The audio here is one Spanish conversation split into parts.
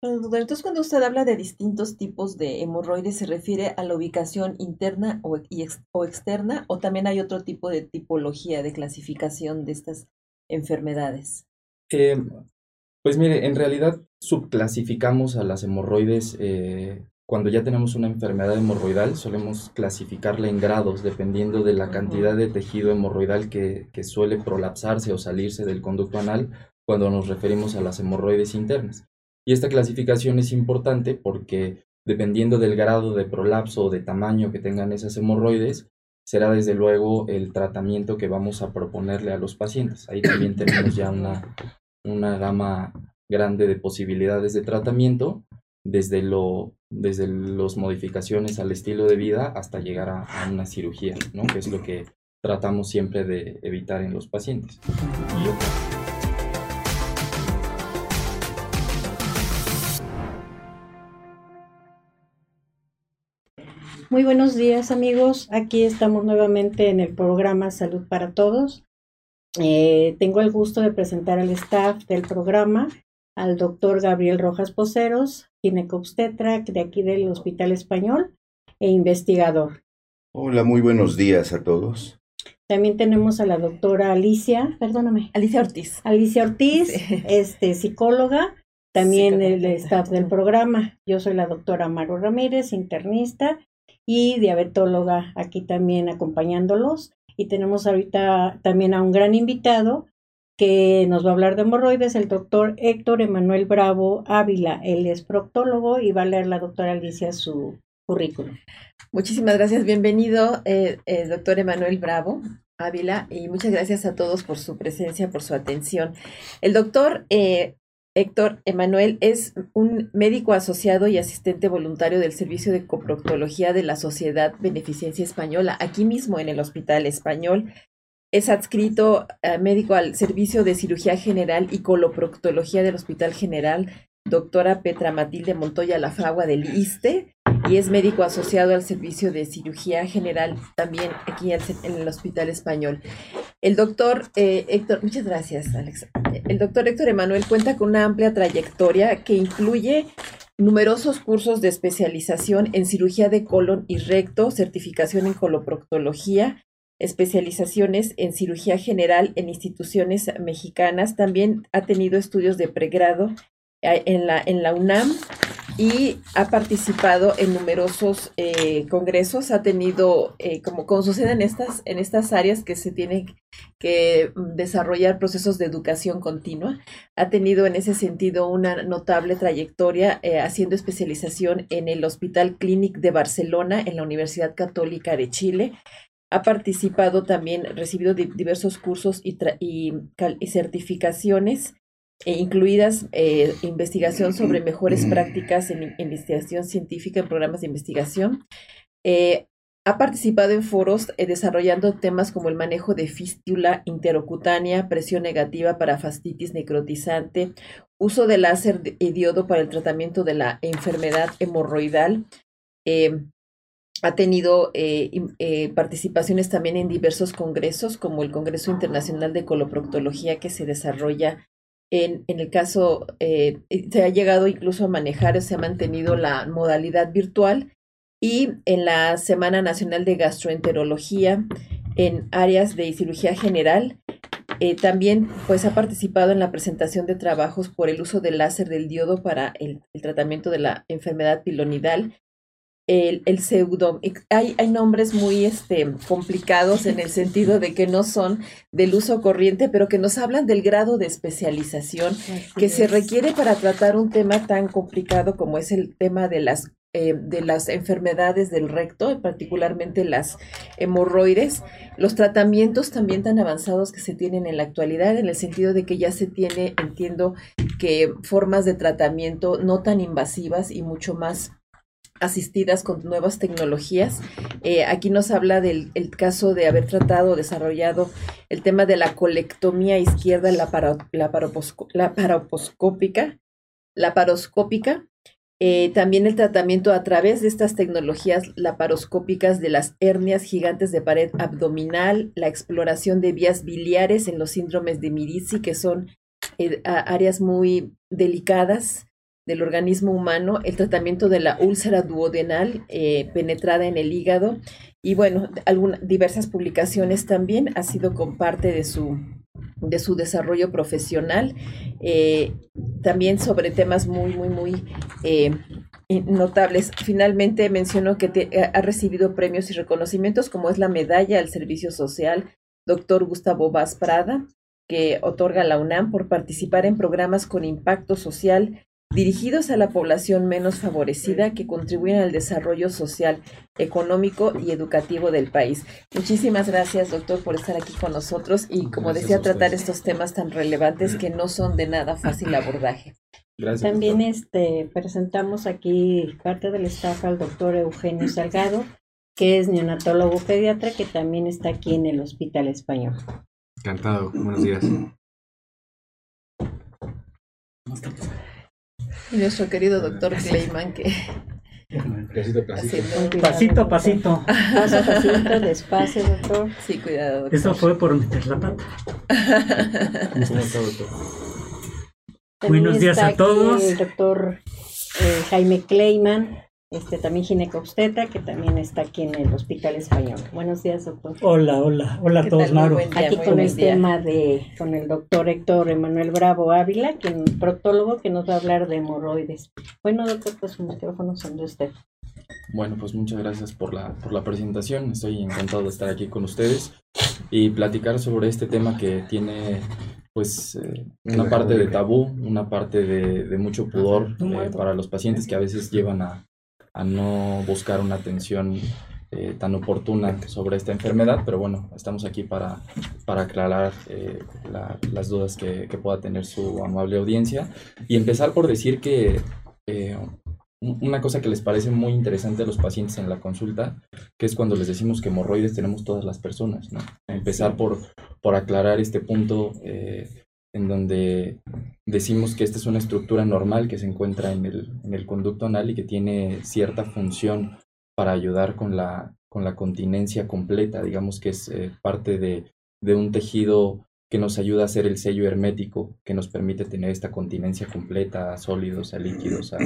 Entonces, cuando usted habla de distintos tipos de hemorroides, ¿se refiere a la ubicación interna o, o, externa o también hay otro tipo de tipología de clasificación de estas enfermedades? Eh, pues mire, en realidad subclasificamos a las hemorroides eh, cuando ya tenemos una enfermedad hemorroidal, solemos clasificarla en grados dependiendo de la cantidad de tejido hemorroidal que, que suele prolapsarse o salirse del conducto anal cuando nos referimos a las hemorroides internas. Y esta clasificación es importante porque dependiendo del grado de prolapso o de tamaño que tengan esas hemorroides, será desde luego el tratamiento que vamos a proponerle a los pacientes. Ahí también tenemos ya una, una gama grande de posibilidades de tratamiento, desde, lo, desde las modificaciones al estilo de vida hasta llegar a, una cirugía, ¿no? que es lo que tratamos siempre de evitar en los pacientes. Muy buenos días amigos, aquí estamos nuevamente en el programa Salud para Todos. Eh, tengo el gusto de presentar al staff del programa, al doctor Gabriel Rojas Poceros, ginecobstetra de aquí del Hospital Español e investigador. Hola, muy buenos días a todos. También tenemos a la doctora Alicia, perdóname. Alicia Ortiz. Alicia Ortiz, este, psicóloga, también el staff del programa. Yo soy la doctora Maro Ramírez, internista y diabetóloga aquí también acompañándolos. Y tenemos ahorita también a un gran invitado que nos va a hablar de hemorroides, el doctor Héctor Emanuel Bravo Ávila. Él es proctólogo y va a leer la doctora Alicia su currículum. Muchísimas gracias, bienvenido, eh, eh, doctor Emanuel Bravo. Ávila, y muchas gracias a todos por su presencia, por su atención. El doctor eh, Héctor Emanuel es un médico asociado y asistente voluntario del Servicio de Coproctología de la Sociedad Beneficencia Española, aquí mismo en el Hospital Español. Es adscrito eh, médico al Servicio de Cirugía General y Coloproctología del Hospital General, doctora Petra Matilde Montoya La Fragua del ISTE, y es médico asociado al Servicio de Cirugía General también aquí en el Hospital Español. El doctor eh, Héctor, muchas gracias, Alex. El doctor Héctor Emanuel cuenta con una amplia trayectoria que incluye numerosos cursos de especialización en cirugía de colon y recto, certificación en coloproctología, especializaciones en cirugía general en instituciones mexicanas. También ha tenido estudios de pregrado eh, en la, en la UNAM y ha participado en numerosos eh, congresos, ha tenido, eh, como, como sucede en estas, en estas áreas que se tienen que desarrollar procesos de educación continua, ha tenido en ese sentido una notable trayectoria eh, haciendo especialización en el Hospital Clínic de Barcelona, en la Universidad Católica de Chile. Ha participado también, recibido diversos cursos y, y, y certificaciones e incluidas eh, investigación sobre mejores prácticas en investigación científica en programas de investigación. Eh, ha participado en foros eh, desarrollando temas como el manejo de fístula interocutánea, presión negativa para fastitis necrotizante, uso de láser y diodo para el tratamiento de la enfermedad hemorroidal. ha tenido participaciones también en diversos congresos, como el Congreso Internacional de Coloproctología que se desarrolla en, el caso, eh, se ha llegado incluso a manejar, se ha mantenido la modalidad virtual y en la Semana Nacional de Gastroenterología en áreas de cirugía general. Eh, también pues ha participado en la presentación de trabajos por el uso del láser del diodo para el, el tratamiento de la enfermedad pilonidal el, el pseudo. Hay, hay, nombres muy este, complicados en el sentido de que no son del uso corriente, pero que nos hablan del grado de especialización que se requiere para tratar un tema tan complicado como es el tema de las eh, de las enfermedades del recto, particularmente las hemorroides, los tratamientos también tan avanzados que se tienen en la actualidad, en el sentido de que ya se tiene, entiendo, que formas de tratamiento no tan invasivas y mucho más asistidas con nuevas tecnologías. Eh, aquí nos habla del caso de haber tratado, desarrollado el tema de la colectomía izquierda, la, la, paroposcópica, la paroscópica, eh, también el tratamiento a través de estas tecnologías laparoscópicas de las hernias gigantes de pared abdominal, la exploración de vías biliares en los síndromes de Mirici, que son eh, áreas muy delicadas del organismo humano, el tratamiento de la úlcera duodenal eh, penetrada en el hígado y bueno, algunas diversas publicaciones también ha sido con parte de su de su desarrollo profesional, eh, también sobre temas muy, muy, muy eh, notables. Finalmente mencionó que ha recibido premios y reconocimientos como es la medalla al servicio social, doctor Gustavo Vaz Prada, que otorga la UNAM por participar en programas con impacto social dirigidos a la población menos favorecida que contribuyen al desarrollo social, económico y educativo del país. Muchísimas gracias, doctor, por estar aquí con nosotros y, como decía, tratar estos temas tan relevantes que no son de nada fácil abordaje. Gracias, También este, presentamos aquí parte del staff al doctor Eugenio Salgado, que es neonatólogo pediatra, que también está aquí en el Hospital Español. Encantado, buenos días. Y nuestro querido doctor Clayman que... Pasito, pasito. Pasito, pasito. Paso, pasito, despacio, doctor. Sí, cuidado, doctor. Eso fue por meter la pata. Buenos días a todos. El doctor eh, Jaime Clayman, este, también ginecobstetra, que también está aquí en el Hospital Español. Buenos días, doctor. Hola, hola, hola a todos, Maru. aquí con el tema de, con el doctor Héctor Emanuel Bravo Ávila, que es proctólogo, que nos va a hablar de hemorroides. Bueno, doctor, pues su micrófono son de usted. Bueno, pues muchas gracias por la, por la presentación. Estoy encantado de estar aquí con ustedes y platicar sobre este tema que tiene pues eh, una parte de tabú, una parte de, de mucho pudor eh, para los pacientes que a veces llevan a, a no buscar una atención eh, tan oportuna sobre esta enfermedad, pero bueno, estamos aquí para, para aclarar eh, las dudas que, pueda tener su amable audiencia y empezar por decir que eh, una cosa que les parece muy interesante a los pacientes en la consulta, que es cuando les decimos que hemorroides tenemos todas las personas, ¿no? Empezar por, por aclarar este punto en donde decimos que esta es una estructura normal que se encuentra en el, en el conducto anal y que tiene cierta función para ayudar con la, con la continencia completa, digamos que es eh, parte de, de un tejido que nos ayuda a hacer el sello hermético, que nos permite tener esta continencia completa a sólidos, a líquidos, a,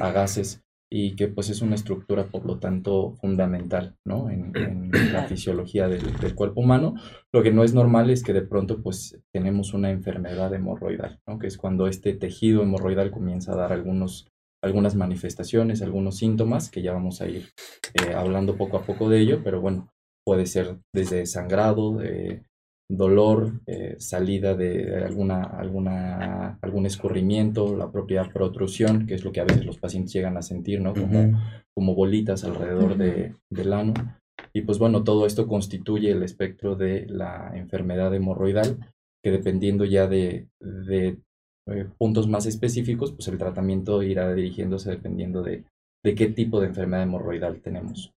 a gases y que pues es una estructura por lo tanto fundamental ¿no? en, la fisiología del, cuerpo humano. Lo que no es normal es que de pronto pues tenemos una enfermedad hemorroidal, ¿no? que es cuando este tejido hemorroidal comienza a dar algunos, algunas manifestaciones, algunos síntomas, que ya vamos a ir eh, hablando poco a poco de ello, pero bueno, puede ser desde sangrado, eh, dolor, eh, salida de alguna, alguna, algún escurrimiento, la propia protrusión, que es lo que a veces los pacientes llegan a sentir, ¿no? Como, como bolitas alrededor de, del ano. Y pues bueno, todo esto constituye el espectro de la enfermedad hemorroidal, que dependiendo ya de, de eh, puntos más específicos, pues el tratamiento irá dirigiéndose dependiendo de, de qué tipo de enfermedad hemorroidal tenemos.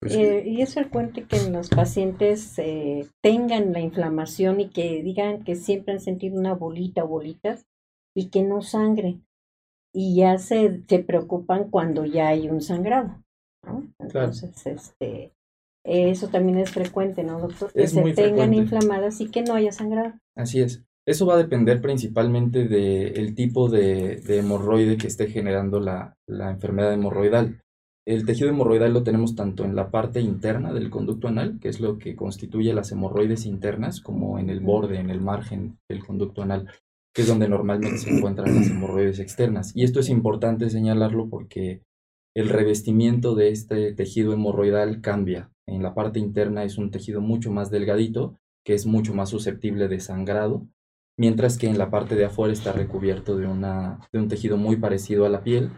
Pues eh, y es frecuente que los pacientes eh, tengan la inflamación y que digan que siempre han sentido una bolita o bolitas y que no sangre. Y ya se, se preocupan cuando ya hay un sangrado. ¿no? Entonces, este, eso también es frecuente, ¿no, doctor? Que se tengan inflamadas y que no haya sangrado. Así es. Eso va a depender principalmente del tipo de, de, hemorroide que esté generando la, la enfermedad hemorroidal. El tejido hemorroidal lo tenemos tanto en la parte interna del conducto anal, que es lo que constituye las hemorroides internas, como en el borde, en el margen del conducto anal, que es donde normalmente se encuentran las hemorroides externas. Y esto es importante señalarlo porque el revestimiento de este tejido hemorroidal cambia. En la parte interna es un tejido mucho más delgadito, que es mucho más susceptible de sangrado, mientras que en la parte de afuera está recubierto de, una, de un tejido muy parecido a la piel,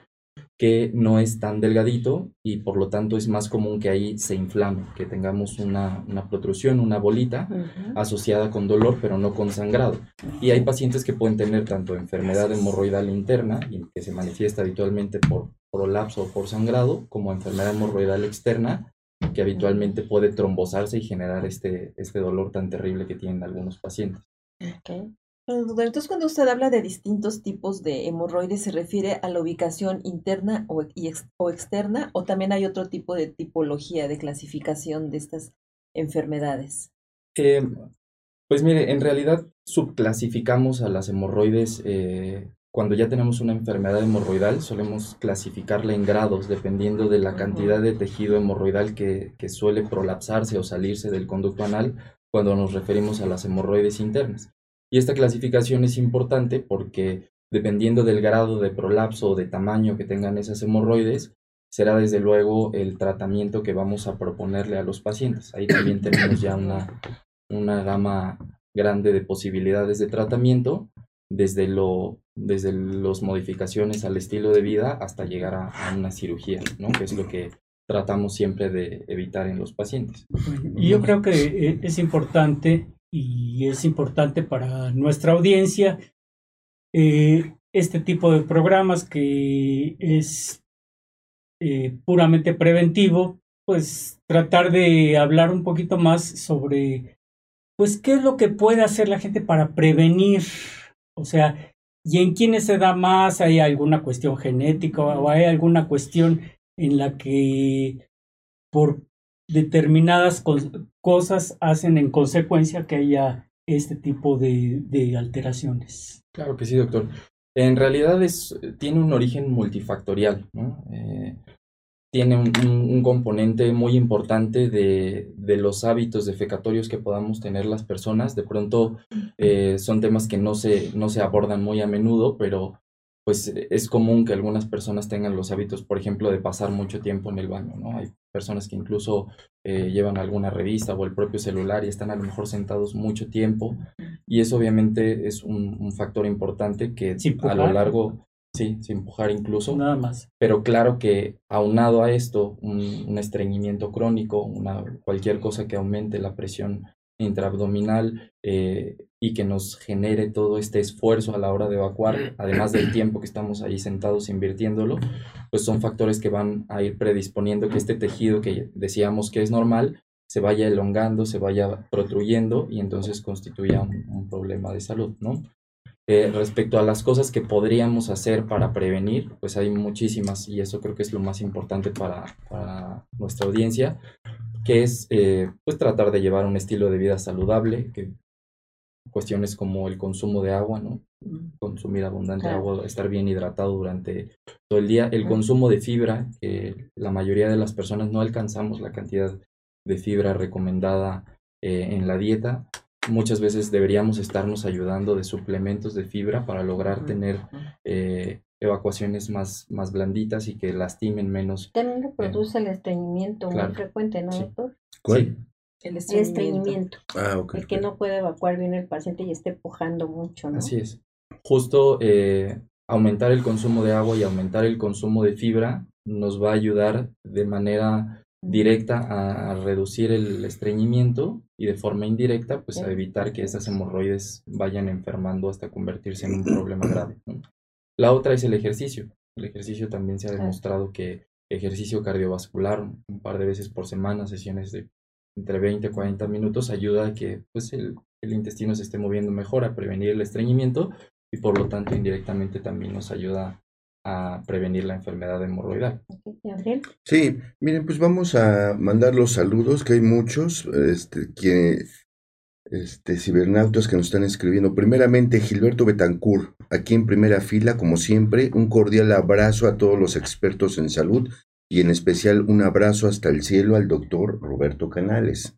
que no es tan delgadito y por lo tanto es más común que ahí se inflame, que tengamos una, una protrusión, una bolita asociada con dolor pero no con sangrado. Y hay pacientes que pueden tener tanto enfermedad hemorroidal interna, y que se manifiesta habitualmente por prolapso o por sangrado, como enfermedad hemorroidal externa, que habitualmente puede trombosarse y generar este, este dolor tan terrible que tienen algunos pacientes. Entonces, cuando usted habla de distintos tipos de hemorroides, ¿se refiere a la ubicación interna o, o, externa o también hay otro tipo de tipología de clasificación de estas enfermedades? Eh, pues mire, en realidad subclasificamos a las hemorroides eh, cuando ya tenemos una enfermedad hemorroidal, solemos clasificarla en grados dependiendo de la cantidad de tejido hemorroidal que, que suele prolapsarse o salirse del conducto anal cuando nos referimos a las hemorroides internas. Y esta clasificación es importante porque dependiendo del grado de prolapso o de tamaño que tengan esas hemorroides, será desde luego el tratamiento que vamos a proponerle a los pacientes. Ahí también tenemos ya una, una gama grande de posibilidades de tratamiento, desde, lo, desde las modificaciones al estilo de vida hasta llegar a, una cirugía, ¿no? que es lo que tratamos siempre de evitar en los pacientes. Y yo creo que eh, es importante y es importante para nuestra audiencia eh, este tipo de programas que es eh, puramente preventivo, pues tratar de hablar un poquito más sobre, pues, qué es lo que puede hacer la gente para prevenir, o sea, y en quiénes se da más, hay alguna cuestión genética o hay alguna cuestión en la que por determinadas cosas hacen en consecuencia que haya este tipo de, alteraciones. Claro que sí, doctor. En realidad es, tiene un origen multifactorial. Eh, tiene un, componente muy importante de, de, los hábitos defecatorios que podamos tener las personas. De pronto eh, son temas que no se, no se abordan muy a menudo, pero pues es común que algunas personas tengan los hábitos, por ejemplo, de pasar mucho tiempo en el baño, ¿no? Hay personas que incluso eh, llevan alguna revista o el propio celular y están a lo mejor sentados mucho tiempo y eso obviamente es un, factor importante que a lo largo, sí, sin empujar incluso. Nada más. Pero claro que aunado a esto, un, estreñimiento crónico, una, cualquier cosa que aumente la presión intraabdominal eh, y que nos genere todo este esfuerzo a la hora de evacuar, además del tiempo que estamos ahí sentados invirtiéndolo, pues son factores que van a ir predisponiendo que este tejido que decíamos que es normal se vaya elongando, se vaya protruyendo y entonces constituya un, problema de salud, ¿no? Eh, respecto a las cosas que podríamos hacer para prevenir, pues hay muchísimas y eso creo que es lo más importante para, para nuestra audiencia que es eh, pues tratar de llevar un estilo de vida saludable, que cuestiones como el consumo de agua, ¿no? Consumir abundante agua, estar bien hidratado durante todo el día, el consumo de fibra, que la mayoría de las personas no alcanzamos la cantidad de fibra recomendada eh, en la dieta. Muchas veces deberíamos estarnos ayudando de suplementos de fibra para lograr tener eh, evacuaciones más, más blanditas y que lastimen menos. También reproduce el estreñimiento muy frecuente, ¿no, doctor? ¿Cuál? El estreñimiento. Ah, ok. El que no puede evacuar bien el paciente y esté pujando mucho, ¿no? Así es. Justo eh, aumentar el consumo de agua y aumentar el consumo de fibra nos va a ayudar de manera directa a, reducir el estreñimiento y de forma indirecta pues a evitar que esas hemorroides vayan enfermando hasta convertirse en un problema grave. La otra es el ejercicio. El ejercicio también se ha demostrado que ejercicio cardiovascular un par de veces por semana, sesiones de entre 20 y 40 minutos, ayuda a que pues, el, intestino se esté moviendo mejor, a prevenir el estreñimiento y por lo tanto indirectamente también nos ayuda a prevenir la enfermedad hemorroidal. Sí, miren, pues vamos a mandar los saludos, que hay muchos, este, que este, cibernautas que nos están escribiendo. Primeramente, Gilberto Betancourt, aquí en primera fila, como siempre, un cordial abrazo a todos los expertos en salud y en especial un abrazo hasta el cielo al doctor Roberto Canales.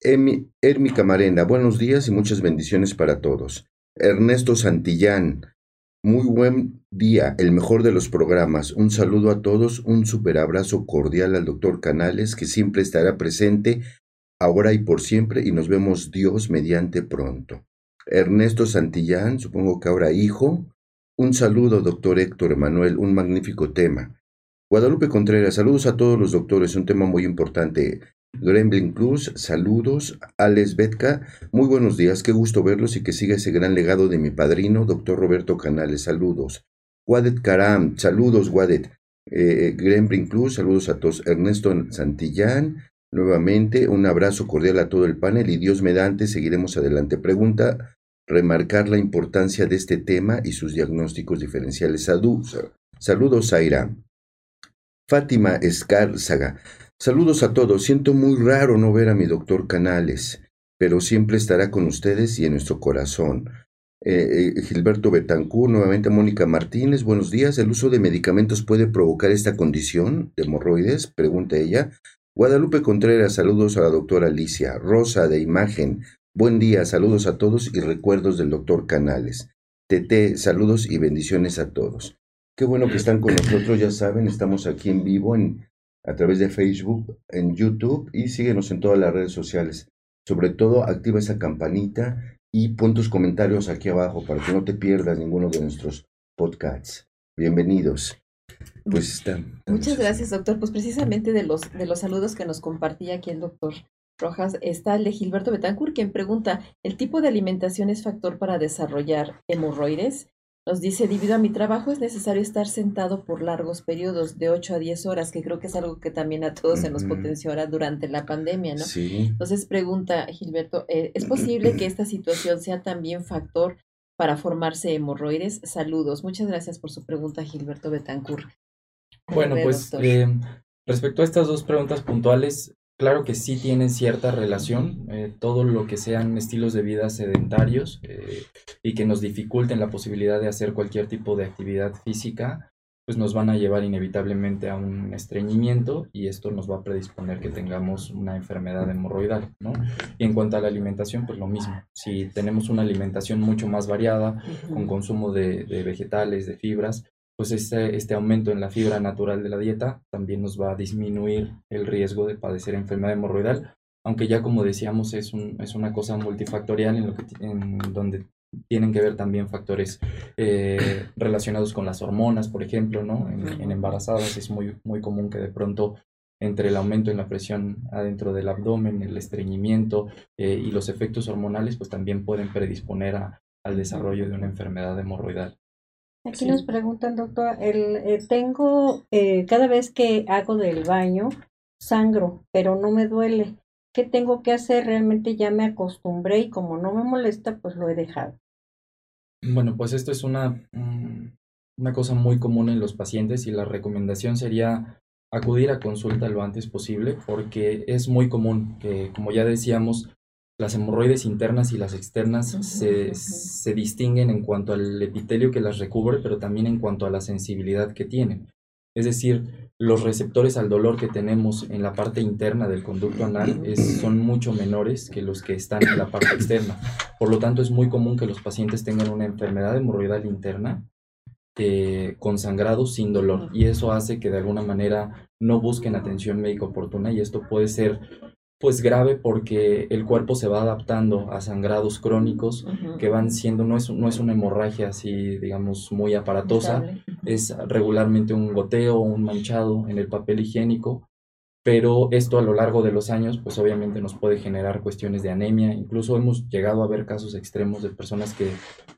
Ermi Camarena, buenos días y muchas bendiciones para todos. Ernesto Santillán, muy buen día, el mejor de los programas. Un saludo a todos, un super abrazo cordial al doctor Canales, que siempre estará presente ahora y por siempre, y nos vemos Dios mediante pronto. Ernesto Santillán, supongo que ahora hijo. Un saludo, doctor Héctor Emanuel, un magnífico tema. Guadalupe Contreras, saludos a todos los doctores, un tema muy importante. Gremlin Cruz, saludos. Alex Betka, muy buenos días, qué gusto verlos y que siga ese gran legado de mi padrino, doctor Roberto Canales, saludos. Guadet Karam, saludos, Guadet. Eh, Gremlin Cruz, saludos a todos. Ernesto Santillán, Nuevamente, un abrazo cordial a todo el panel y Dios mediante seguiremos adelante. Pregunta, remarcar la importancia de este tema y sus diagnósticos diferenciales. Saludos, Zaira. Fátima Escárzaga. Saludos a todos. Siento muy raro no ver a mi doctor Canales, pero siempre estará con ustedes y en nuestro corazón. Eh, eh, Gilberto Betancur, nuevamente Mónica Martínez, buenos días. ¿El uso de medicamentos puede provocar esta condición de hemorroides? Pregunta ella. Guadalupe Contreras, saludos a la doctora Alicia. Rosa de Imagen, buen día, saludos a todos y recuerdos del doctor Canales. Tete, saludos y bendiciones a todos. Qué bueno que están con nosotros, ya saben, estamos aquí en vivo en, a través de Facebook, en YouTube y síguenos en todas las redes sociales. Sobre todo, activa esa campanita y pon tus comentarios aquí abajo para que no te pierdas ninguno de nuestros podcasts. Bienvenidos. Pues está. Muchas gracias, doctor. Pues precisamente de los, de los saludos que nos compartía aquí el doctor Rojas está el de Gilberto Betancourt, quien pregunta, ¿el tipo de alimentación es factor para desarrollar hemorroides? Nos dice, debido a mi trabajo es necesario estar sentado por largos periodos, de 8 a 10 horas, que creo que es algo que también a todos se nos potenció ahora durante la pandemia, ¿no? Sí. Entonces pregunta Gilberto, eh, ¿es posible que esta situación sea también factor para formarse hemorroides? Saludos. Muchas gracias por su pregunta, Gilberto Betancourt. Bueno, pues eh, respecto a estas dos preguntas puntuales, Claro que sí tienen cierta relación, eh, todo lo que sean estilos de vida sedentarios eh, y que nos dificulten la posibilidad de hacer cualquier tipo de actividad física, pues nos van a llevar inevitablemente a un estreñimiento y esto nos va a predisponer que tengamos una enfermedad hemorroidal, ¿no? Y en cuanto a la alimentación, pues lo mismo. Si tenemos una alimentación mucho más variada, con consumo de vegetales, de fibras, pues este, este aumento en la fibra natural de la dieta también nos va a disminuir el riesgo de padecer enfermedad hemorroidal, aunque ya como decíamos es, un, es una cosa multifactorial en, lo que, en donde tienen que ver también factores eh, relacionados con las hormonas, por ejemplo, ¿no? En, embarazadas es muy, muy común que de pronto entre el aumento en la presión adentro del abdomen, el estreñimiento eh, y los efectos hormonales, pues también pueden predisponer a, al desarrollo de una enfermedad hemorroidal. Aquí nos preguntan, doctora, el, eh, tengo, eh, cada vez que hago del baño, sangro, pero no me duele. ¿Qué tengo que hacer? Realmente ya me acostumbré y como no me molesta, pues lo he dejado. Bueno, pues esto es una, mm, una cosa muy común en los pacientes y la recomendación sería acudir a consulta lo antes posible porque es muy común que, como ya decíamos, las hemorroides internas y las externas se, distinguen en cuanto al epitelio que las recubre, pero también en cuanto a la sensibilidad que tienen. Es decir, los receptores al dolor que tenemos en la parte interna del conducto anal son mucho menores que los que están en la parte externa. Por lo tanto, es muy común que los pacientes tengan una enfermedad hemorroidal interna eh, con sangrado sin dolor. Y eso hace que de alguna manera no busquen atención médica oportuna y esto puede ser pues grave porque el cuerpo se va adaptando a sangrados crónicos que van siendo, no es, no es una hemorragia así, digamos, muy aparatosa, es regularmente un goteo o un manchado en el papel higiénico, pero esto a lo largo de los años, pues obviamente nos puede generar cuestiones de anemia, incluso hemos llegado a ver casos extremos de personas que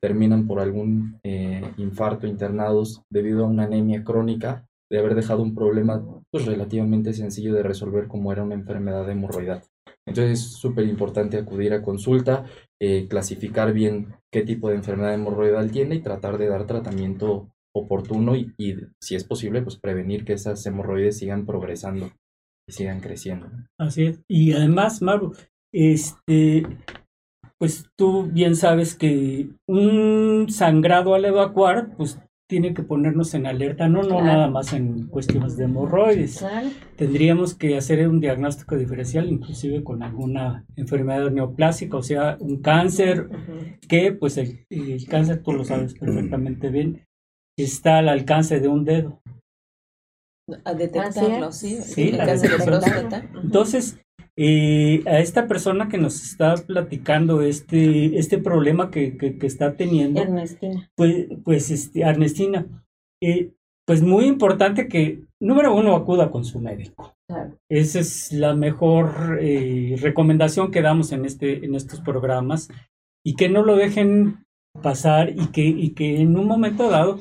terminan por algún eh, infarto internados debido a una anemia crónica de haber dejado un problema pues relativamente sencillo de resolver como era una enfermedad hemorroidal. Entonces es súper importante acudir a consulta, eh, clasificar bien qué tipo de enfermedad hemorroidal tiene y tratar de dar tratamiento oportuno y, si es posible pues prevenir que esas hemorroides sigan progresando y sigan creciendo. Así es. Y además, Maru, este, pues tú bien sabes que un sangrado al evacuar, pues tiene que ponernos en alerta, no, no nada más en cuestiones de hemorroides. Tendríamos que hacer un diagnóstico diferencial, inclusive con alguna enfermedad neoplásica, o sea, un cáncer, que pues el, cáncer, tú lo sabes perfectamente bien, está al alcance de un dedo. A detectarlo, sí. Sí, el cáncer de próstata. Entonces, eh, a esta persona que nos está platicando este, este problema que, que, está teniendo, Ernestina. Pues, pues este, Ernestina, eh, pues muy importante que, número uno, acuda con su médico. Esa es la mejor eh, recomendación que damos en, este, en estos programas y que no lo dejen pasar y que, y que en un momento dado,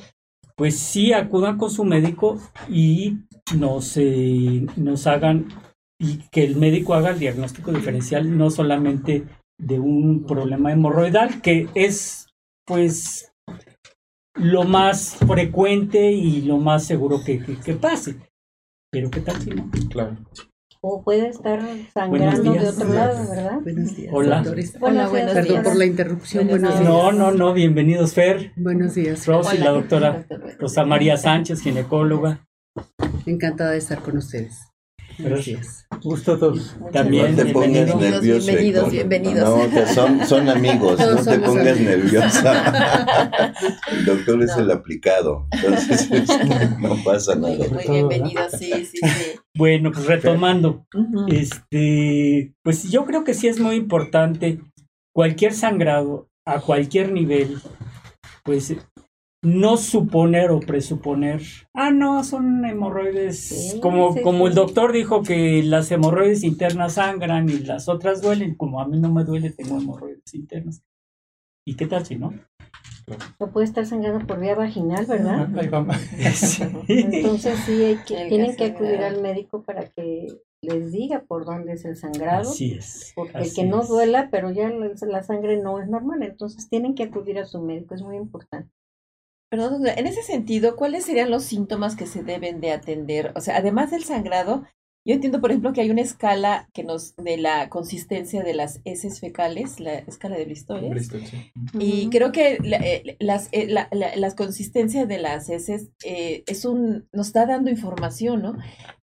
pues sí acudan con su médico y nos, nos hagan y que el médico haga el diagnóstico diferencial no solamente de un problema hemorroidal, que es pues lo más frecuente y lo más seguro que, que, pase. Pero ¿qué tal si no? Claro. o puede estar sangrando de otro lado, ¿verdad? Buenos días. Hola. Hola, buenos Perdón días. por la interrupción. Buenos Buenos días. días. No, no, no, bienvenidos Fer, Buenos días. Rosy, la doctora doctor. Rosa María Sánchez, ginecóloga. Encantada de estar con ustedes. Días. Gusto todos. Muchas También, No te pongas bienvenido. Bienvenidos, nervioso. bienvenidos, bienvenidos. No, te- son, son amigos, no te pongas amigos. nerviosa. El doctor es el aplicado, entonces no pasa Muy, nada. muy Todo, bienvenidos, sí, sí, sí. Bueno, pues retomando, este, pues yo creo que sí es muy importante cualquier sangrado a cualquier nivel, pues no suponer o presuponer, ah, no, son hemorroides, Sí, como, sí, como el doctor dijo que las hemorroides internas sangran y las otras duelen, como a mí no me duele, tengo hemorroides internas. ¿Y qué tal si no? O puede estar sangrando por vía vaginal, ¿verdad? Sí. Entonces sí, hay que, tienen que acudir al médico para que les diga por dónde es el sangrado. Así es. Porque así que no duela, pero ya la, la sangre no es normal, entonces tienen que acudir a su médico, es muy importante. Perdón, en ese sentido, ¿cuáles serían los síntomas que se deben de atender? O sea, además del sangrado, yo entiendo, por ejemplo, que hay una escala que nos de la consistencia de las heces fecales, la escala de Bristol. ¿es? Bristol, sí. Y creo que la, eh, las, eh, la, la- las consistencias de las heces eh, es un, nos está dando información, ¿no?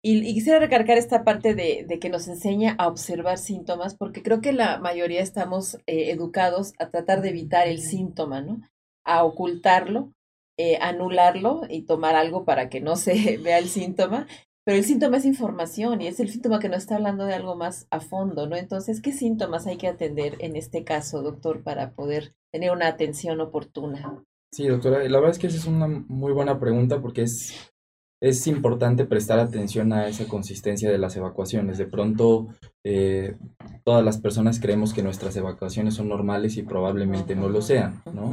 Y, y quisiera recargar esta parte de, de que nos enseña a observar síntomas, porque creo que la mayoría estamos eh, educados a tratar de evitar el síntoma, ¿no? A ocultarlo, eh, anularlo y tomar algo para que no se vea el síntoma. Pero el síntoma es información y es el síntoma que nos está hablando de algo más a fondo, ¿no? Entonces, ¿qué síntomas hay que atender en este caso, doctor, para poder tener una atención oportuna? Sí, doctora, la verdad es que esa es una muy buena pregunta porque es, es importante prestar atención a esa consistencia de las evacuaciones. De pronto, eh, todas las personas creemos que nuestras evacuaciones son normales y probablemente no lo sean, ¿no?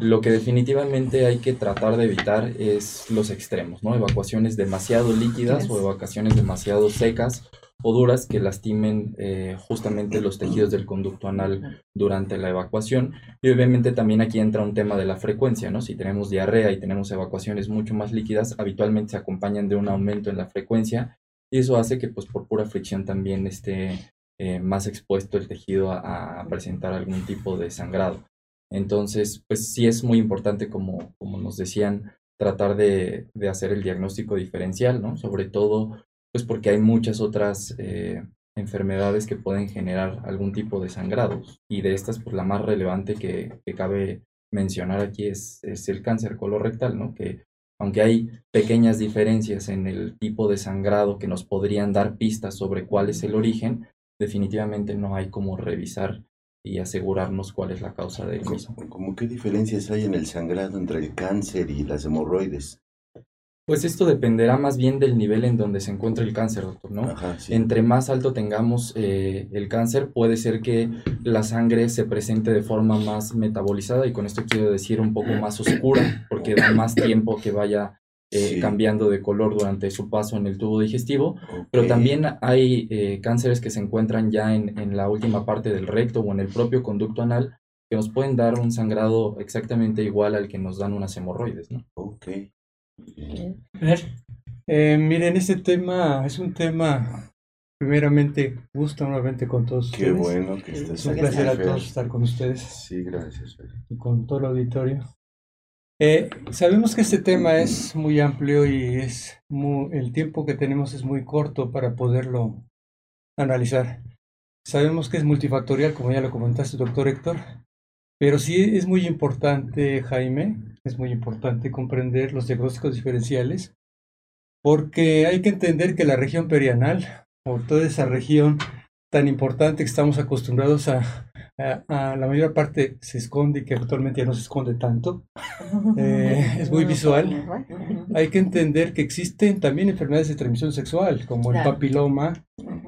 Lo que definitivamente hay que tratar de evitar es los extremos, ¿no? Evacuaciones demasiado líquidas o evacuaciones demasiado secas o duras que lastimen eh, justamente los tejidos del conducto anal durante la evacuación. Y obviamente también aquí entra un tema de la frecuencia, ¿no? Si tenemos diarrea y tenemos evacuaciones mucho más líquidas, habitualmente se acompañan de un aumento en la frecuencia y eso hace que pues por pura fricción también esté eh, más expuesto el tejido a, a presentar algún tipo de sangrado. Entonces, pues sí es muy importante, como, como nos decían, tratar de, de hacer el diagnóstico diferencial, ¿no? Sobre todo, pues porque hay muchas otras eh, enfermedades que pueden generar algún tipo de sangrados. Y de estas, pues la más relevante que, que cabe mencionar aquí es, es el cáncer colorectal, ¿no? Que aunque hay pequeñas diferencias en el tipo de sangrado que nos podrían dar pistas sobre cuál es el origen, definitivamente no hay como revisar y asegurarnos cuál es la causa del mismo. ¿Cómo qué diferencias hay en el sangrado entre el cáncer y las hemorroides? Pues esto dependerá más bien del nivel en donde se encuentra el cáncer, doctor, ¿no? Ajá, sí. Entre más alto tengamos eh, el cáncer, puede ser que la sangre se presente de forma más metabolizada y con esto quiero decir un poco más oscura, porque da más tiempo que vaya eh, Sí. cambiando de color durante su paso en el tubo digestivo. Pero también hay eh, cánceres que se encuentran ya en, en la última parte del recto o en el propio conducto anal que nos pueden dar un sangrado exactamente igual al que nos dan unas hemorroides, ¿no? Ok. A ver, Eh, miren, este tema es un tema, primeramente, gusto nuevamente con todos Qué ustedes. bueno que estés Es un placer a todos estar con ustedes Sí, gracias. Fer. y con todo el auditorio. Eh, sabemos que este tema es muy amplio y es mu- el tiempo que tenemos es muy corto para poderlo analizar. Sabemos que es multifactorial, como ya lo comentaste, doctor Héctor, pero sí es muy importante, Jaime, es muy importante comprender los diagnósticos diferenciales, porque hay que entender que la región perianal, o toda esa región tan importante que estamos acostumbrados a, a, a la mayor parte se esconde y que actualmente ya no se esconde tanto, eh, es muy visual. Hay que entender que existen también enfermedades de transmisión sexual, como el papiloma,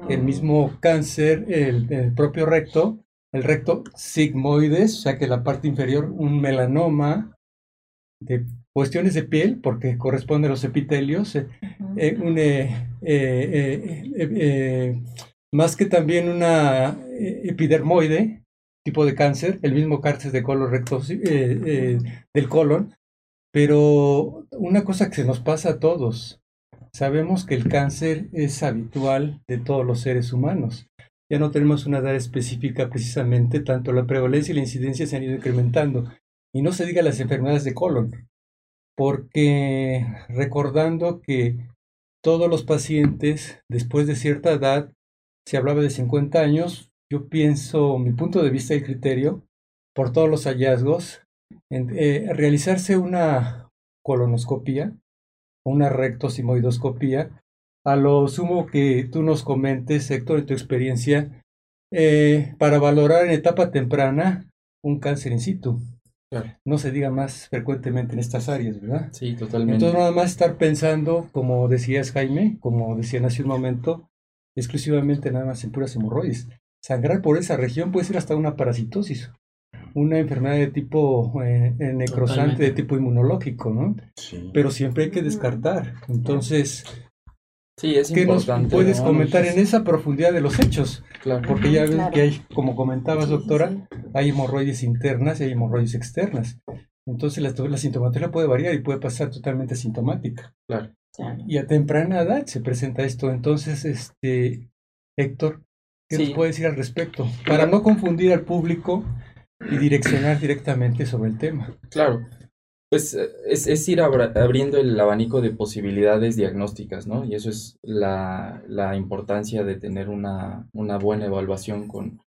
el mismo cáncer, el, el propio recto, el recto sigmoides, o sea que la parte inferior, un melanoma de cuestiones de piel, porque corresponde a los epitelios, eh, eh, un, eh, más que también una epidermoide, tipo de cáncer, el mismo cáncer de colon recto del colon, pero una cosa que se nos pasa a todos, Sabemos que el cáncer es habitual de todos los seres humanos. Ya no tenemos una edad específica precisamente, tanto la prevalencia y la incidencia se han ido incrementando. Y no se diga las enfermedades de colon, porque recordando que todos los pacientes, después de cierta edad, se hablaba de 50 años, yo pienso, mi punto de vista y criterio, por todos los hallazgos, eh, realizarse una colonoscopia, una rectosimoidoscopia, a lo sumo que tú nos comentes, Héctor, en tu experiencia, eh, para valorar en etapa temprana un cáncer in situ. No se diga más frecuentemente en estas áreas, ¿verdad? Sí, totalmente. Entonces, nada más estar pensando, como decías Jaime, como decían hace un momento, exclusivamente nada más en puras hemorroides. Sangrar por esa región puede ser hasta una parasitosis, una enfermedad de tipo eh, necrosante, de tipo inmunológico, ¿no? Sí. Pero siempre hay que descartar. Entonces, Sí, es ¿Qué nos puedes comentar en esa profundidad de los hechos? Claro. Porque ya ves que hay, como comentabas, doctora, hay hemorroides internas y hay hemorroides externas. Entonces la, la sintomatología puede variar y puede pasar totalmente sintomática. Claro. Y a temprana edad se presenta esto. Entonces, este, Héctor, ¿qué nos puede decir al respecto? Para no confundir al público y direccionar directamente sobre el tema. Claro. Pues eh, es, es ir abriendo el abanico de posibilidades diagnósticas, ¿no? Y eso es la, la importancia de tener una, una, buena evaluación con,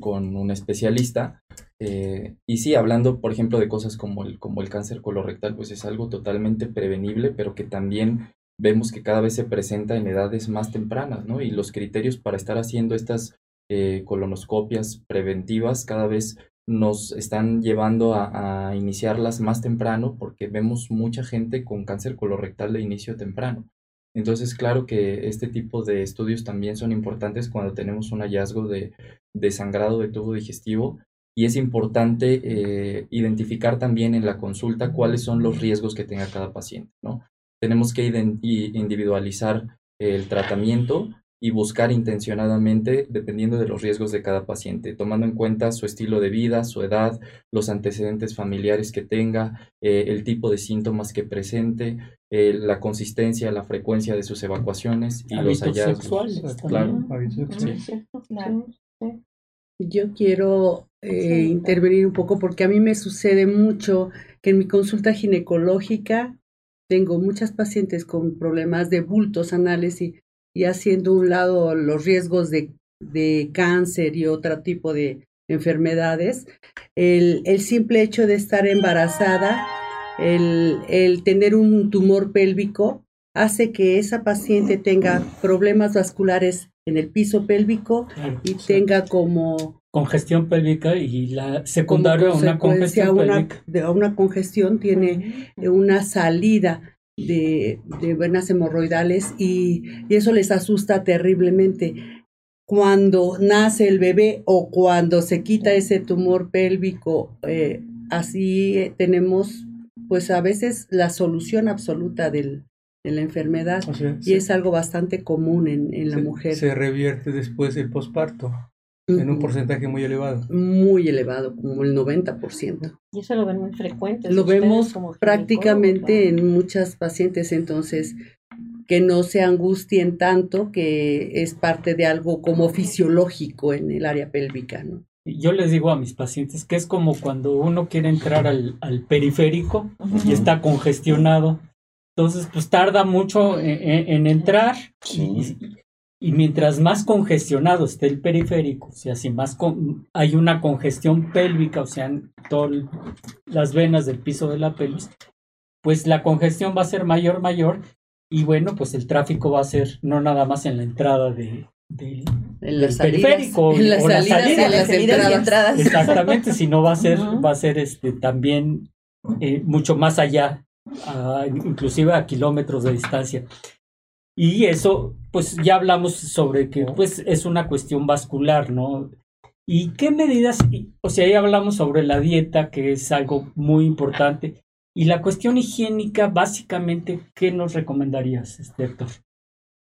con un especialista. Eh, y sí, hablando, por ejemplo, de cosas como el, como el cáncer colorectal, pues es algo totalmente prevenible, pero que también vemos que cada vez se presenta en edades más tempranas, ¿no? Y los criterios para estar haciendo estas eh, colonoscopias preventivas cada vez nos están llevando a, iniciarlas más temprano porque vemos mucha gente con cáncer colorectal de inicio temprano. Entonces, claro que este tipo de estudios también son importantes cuando tenemos un hallazgo de, sangrado de tubo digestivo y es importante eh, identificar también en la consulta cuáles son los riesgos que tenga cada paciente. ¿no? Tenemos que individualizar el tratamiento y buscar intencionadamente dependiendo de los riesgos de cada paciente, tomando en cuenta su estilo de vida, su edad, los antecedentes familiares que tenga, eh, el tipo de síntomas que presente, eh, la consistencia, la frecuencia de sus evacuaciones y los hallazgos. Claro. Yo quiero eh, intervenir un poco porque a mí me sucede mucho que en mi consulta ginecológica tengo muchas pacientes con problemas de bultos anales y y haciendo un lado los riesgos de, de cáncer y otro tipo de enfermedades, el, el simple hecho de estar embarazada, el, el, tener un tumor pélvico, hace que esa paciente tenga problemas vasculares en el piso pélvico y tenga como congestión pélvica y la secundaria una congestión pélvica. De una congestión tiene una salida de, de venas hemorroidales y, eso les asusta terriblemente. Cuando nace el bebé o cuando se quita ese tumor pélvico, eh, así tenemos pues a veces la solución absoluta del, de la enfermedad y es algo bastante común en, en la mujer. Se revierte después el posparto en un porcentaje muy elevado. Muy elevado, como el 90%. Y eso lo ven muy frecuente. Lo vemos prácticamente en muchas pacientes, entonces, que no se angustien tanto, que es parte de algo como fisiológico en el área pélvica, ¿no? Yo les digo a mis pacientes que es como cuando uno quiere entrar al, al periférico y está congestionado. Entonces, pues tarda mucho en, entrar y mientras más congestionado esté el periférico, o sea, si más hay una congestión pélvica, o sea, todas las venas del piso de la pelvis, pues la congestión va a ser mayor, mayor, y bueno, pues el tráfico va a ser no nada más en la entrada de, del periférico en las salidas, y las entradas. Exactamente, sino va a ser, va a ser este también eh, mucho más allá, inclusive a kilómetros de distancia. Y eso, pues ya hablamos sobre que pues es una cuestión vascular, ¿no? ¿Y qué medidas? O sea, ya hablamos sobre la dieta, que es algo muy importante. Y la cuestión higiénica, básicamente, ¿qué nos recomendarías, este Héctor?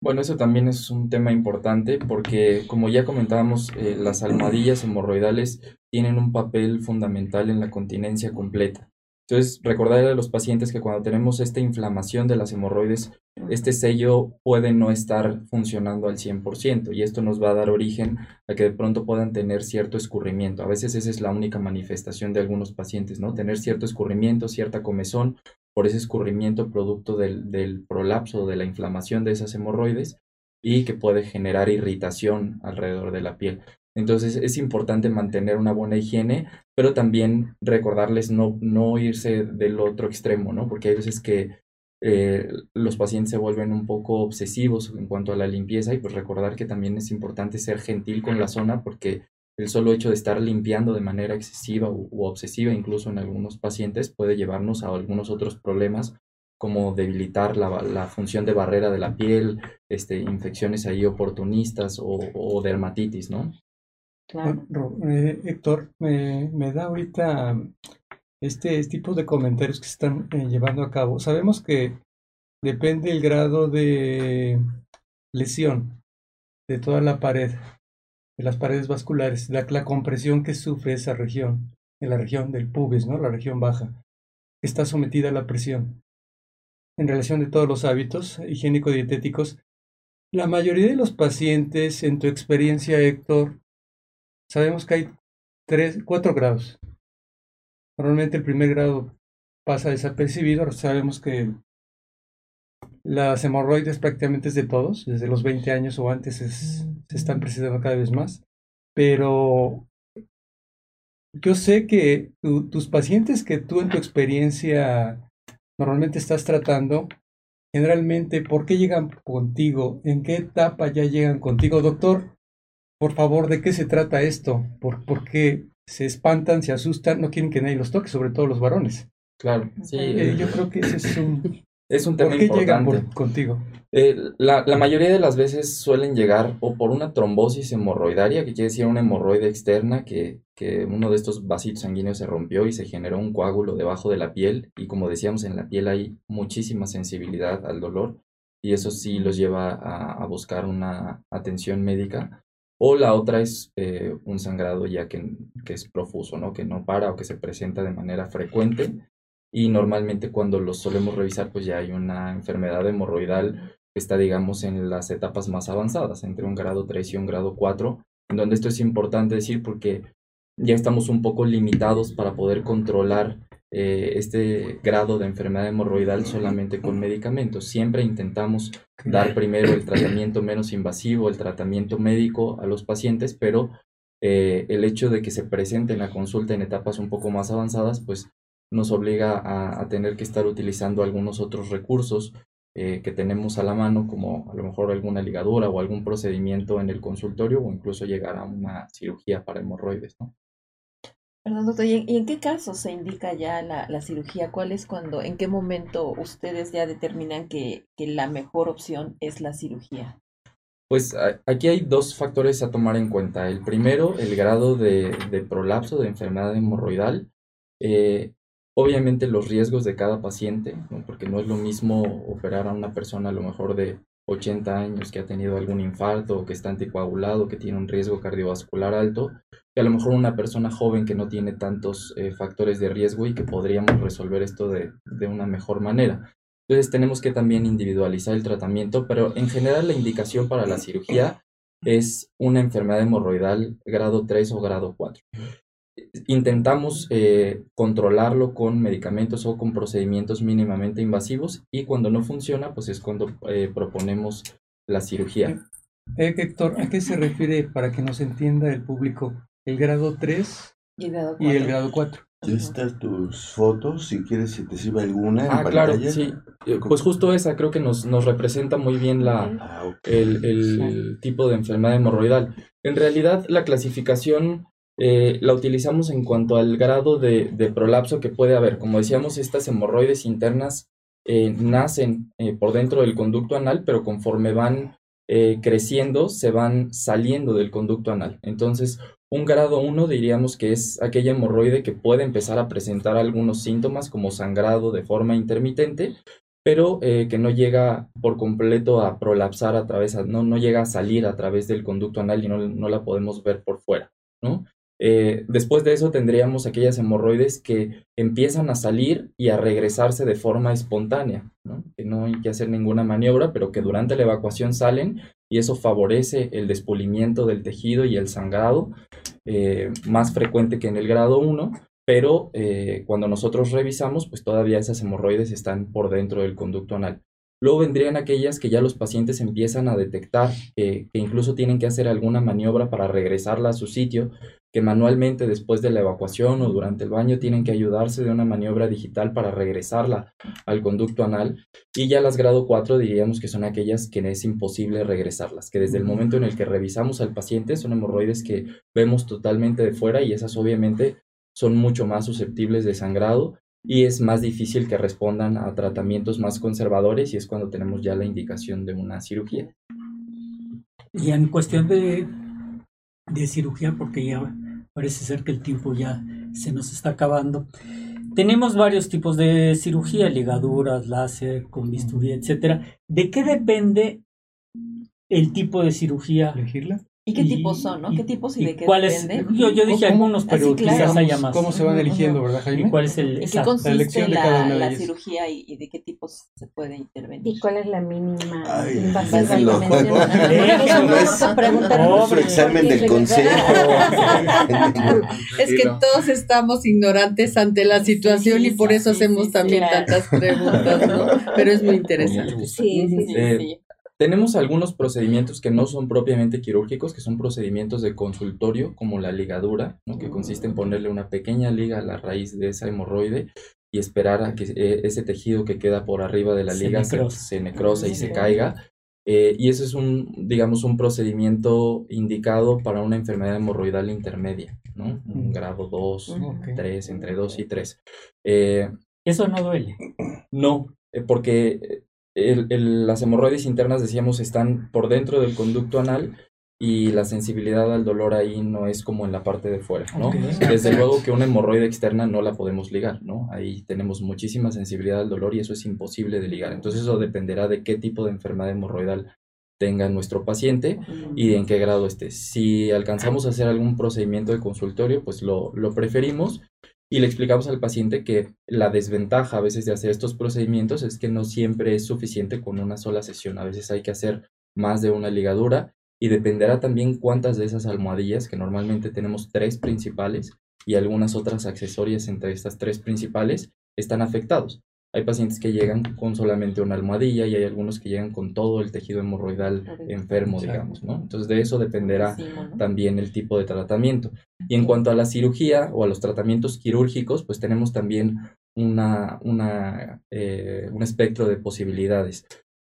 Bueno, eso también es un tema importante porque, como ya comentábamos, eh, las almohadillas hemorroidales tienen un papel fundamental en la continencia completa. Entonces, recordarle a los pacientes que cuando tenemos esta inflamación de las hemorroides, este sello puede no estar funcionando al 100% y esto nos va a dar origen a que de pronto puedan tener cierto escurrimiento. A veces esa es la única manifestación de algunos pacientes, ¿no? Tener cierto escurrimiento, cierta comezón por ese escurrimiento producto del, del prolapso, de la inflamación de esas hemorroides y que puede generar irritación alrededor de la piel. Entonces es importante mantener una buena higiene, pero también recordarles no, no irse del otro extremo, ¿no? Porque hay veces que eh, los pacientes se vuelven un poco obsesivos en cuanto a la limpieza y pues recordar que también es importante ser gentil con la zona porque el solo hecho de estar limpiando de manera excesiva u, obsesiva, incluso en algunos pacientes, puede llevarnos a algunos otros problemas como debilitar la, la, función de barrera de la piel, este, infecciones ahí oportunistas o, o dermatitis, ¿no? Claro. Eh, Héctor, me, me, da ahorita este, tipo de comentarios que se están eh, llevando a cabo. Sabemos que depende el grado de lesión de toda la pared, de las paredes vasculares, la, la compresión que sufre esa región, en la región del pubis, ¿no? La región baja, que está sometida a la presión. En relación de todos los hábitos higiénico-dietéticos, la mayoría de los pacientes, en tu experiencia, Héctor, sabemos que hay tres, cuatro grados. Normalmente el primer grado pasa desapercibido, sabemos que las hemorroides prácticamente es de todos, desde los 20 años o antes se están presentando cada vez más, pero yo sé que tus pacientes que tú en tu experiencia normalmente estás tratando, generalmente, ¿por qué llegan contigo? ¿En qué etapa ya llegan contigo? Doctor, por favor, ¿de qué se trata esto? ¿Por, qué se espantan, se asustan, no quieren que nadie los toque, sobre todo los varones? Claro, sí. Eh, yo creo que ese es un, es un tema ¿Por qué importante. Llegan contigo? Eh, la, la, mayoría de las veces suelen llegar o por una trombosis hemorroidaria, que quiere decir una hemorroide externa, que, que uno de estos vasitos sanguíneos se rompió y se generó un coágulo debajo de la piel. Y como decíamos, en la piel hay muchísima sensibilidad al dolor y eso sí los lleva a, a buscar una atención médica. O la otra es eh, un sangrado ya que, que, es profuso, ¿no? que no para o que se presenta de manera frecuente. Y normalmente cuando los solemos revisar, pues ya hay una enfermedad hemorroidal que está, digamos, en las etapas más avanzadas, entre un grado 3 y un grado 4, en donde esto es importante decir porque ya estamos un poco limitados para poder controlar eh, este grado de enfermedad hemorroidal solamente con medicamentos. Siempre intentamos dar primero el tratamiento menos invasivo, el tratamiento médico a los pacientes, pero eh, el hecho de que se presenten a consulta en etapas un poco más avanzadas, pues nos obliga a, tener que estar utilizando algunos otros recursos eh, que tenemos a la mano, como a lo mejor alguna ligadura o algún procedimiento en el consultorio o incluso llegar a una cirugía para hemorroides, ¿no? ¿Y en, qué caso se indica ya la, la, cirugía? ¿Cuál es cuando, en qué momento ustedes ya determinan que, que la mejor opción es la cirugía? Pues aquí hay dos factores a tomar en cuenta. El primero, el grado de, de prolapso de enfermedad hemorroidal. Eh, obviamente los riesgos de cada paciente, porque no es lo mismo operar a una persona a lo mejor de 80 años que ha tenido algún infarto o que está anticoagulado, que tiene un riesgo cardiovascular alto, que a lo mejor una persona joven que no tiene tantos eh, factores de riesgo y que podríamos resolver esto de, de una mejor manera. Entonces tenemos que también individualizar el tratamiento, pero en general la indicación para la cirugía es una enfermedad hemorroidal grado 3 o grado 4 intentamos eh, controlarlo con medicamentos o con procedimientos mínimamente invasivos y cuando no funciona, pues es cuando eh, proponemos la cirugía. Eh, Héctor, ¿a qué se refiere para que nos entienda el público? ¿El grado 3 y el grado 4? Y el grado 4. están tus fotos, si quieres, si te sirve alguna. ah, claro, sí. Pues justo esa creo que nos, nos representa muy bien la, ah, el, el tipo de enfermedad hemorroidal. En realidad, la clasificación eh, la utilizamos en cuanto al grado de, prolapso que puede haber. Como decíamos, estas hemorroides internas eh, nacen eh, por dentro del conducto anal, pero conforme van creciendo, se van saliendo del conducto anal. Entonces, un grado 1 diríamos que es aquella hemorroide que puede empezar a presentar algunos síntomas como sangrado de forma intermitente, pero que no llega por completo a prolapsar a través, no, no llega a salir a través del conducto anal y no, no la podemos ver por fuera, ¿no? Eh, después de eso tendríamos aquellas hemorroides que empiezan a salir y a regresarse de forma espontánea, que no hay que hacer ninguna maniobra, pero que durante la evacuación salen y eso favorece el despulimiento del tejido y el sangrado, eh, más frecuente que en el grado 1, pero eh, cuando nosotros revisamos, pues todavía esas hemorroides están por dentro del conducto anal. Luego vendrían aquellas que ya los pacientes empiezan a detectar, que incluso tienen que hacer alguna maniobra para regresarla a su sitio, que manualmente después de la evacuación o durante el baño tienen que ayudarse de una maniobra digital para regresarla al conducto anal. Y ya las grado 4 diríamos que son aquellas que es imposible regresarlas, que desde el momento en el que revisamos al paciente son hemorroides que vemos totalmente de fuera y esas obviamente son mucho más susceptibles de sangrado y es más difícil que respondan a tratamientos más conservadores y es cuando tenemos ya la indicación de una cirugía. Y en cuestión de, de cirugía, porque ya parece ser que el tiempo ya se nos está acabando, tenemos varios tipos de cirugía, ligaduras, láser, con bisturí, etcétera. ¿De qué depende el tipo de cirugía? ¿Elegirla? ¿Y qué tipos son, no? ¿Qué tipos y, de qué Yo, yo dije algunos, pero quizás haya más. ¿Cómo se van eligiendo, verdad, Jaime? ¿Y cuál es el, ¿En qué consiste la, elección de cada una de la cirugía y, de qué tipos se puede intervenir? ¿Y cuál es la mínima invasión? No examen del consejo. es que todos estamos ignorantes ante la situación y por eso hacemos también tantas preguntas, ¿no? Pero es muy interesante. Sí, sí, sí. Tenemos algunos procedimientos que no son propiamente quirúrgicos, que son procedimientos de consultorio, como la ligadura, ¿no? que consiste en ponerle una pequeña liga a la raíz de esa hemorroide y esperar a que eh, ese tejido que queda por arriba de la liga se, se necrosa y se caiga. Eh, y eso es un, digamos, un procedimiento indicado para una enfermedad hemorroidal intermedia, ¿no? Un grado 2, 3, entre 2 y 3. Eh, ¿Eso no duele? No, porque las hemorroides internas, decíamos, están por dentro del conducto anal y la sensibilidad al dolor ahí no es como en la parte de fuera, ¿no? Desde luego que una hemorroide externa no la podemos ligar, ¿no? Ahí tenemos muchísima sensibilidad al dolor y eso es imposible de ligar. Entonces eso dependerá de qué tipo de enfermedad hemorroidal tenga nuestro paciente y en qué grado esté. Si alcanzamos a hacer algún procedimiento de consultorio, pues lo, lo preferimos y le explicamos al paciente que la desventaja a veces de hacer estos procedimientos es que no siempre es suficiente con una sola sesión. A veces hay que hacer más de una ligadura y dependerá también cuántas de esas almohadillas, que normalmente tenemos tres principales y algunas otras accesorias entre estas tres principales, están afectados. Hay pacientes que llegan con solamente una almohadilla y hay algunos que llegan con todo el tejido hemorroidal enfermo, digamos, ¿no? Entonces de eso dependerá también el tipo de tratamiento. Y en cuanto a la cirugía o a los tratamientos quirúrgicos, pues tenemos también una, una, eh, un espectro de posibilidades.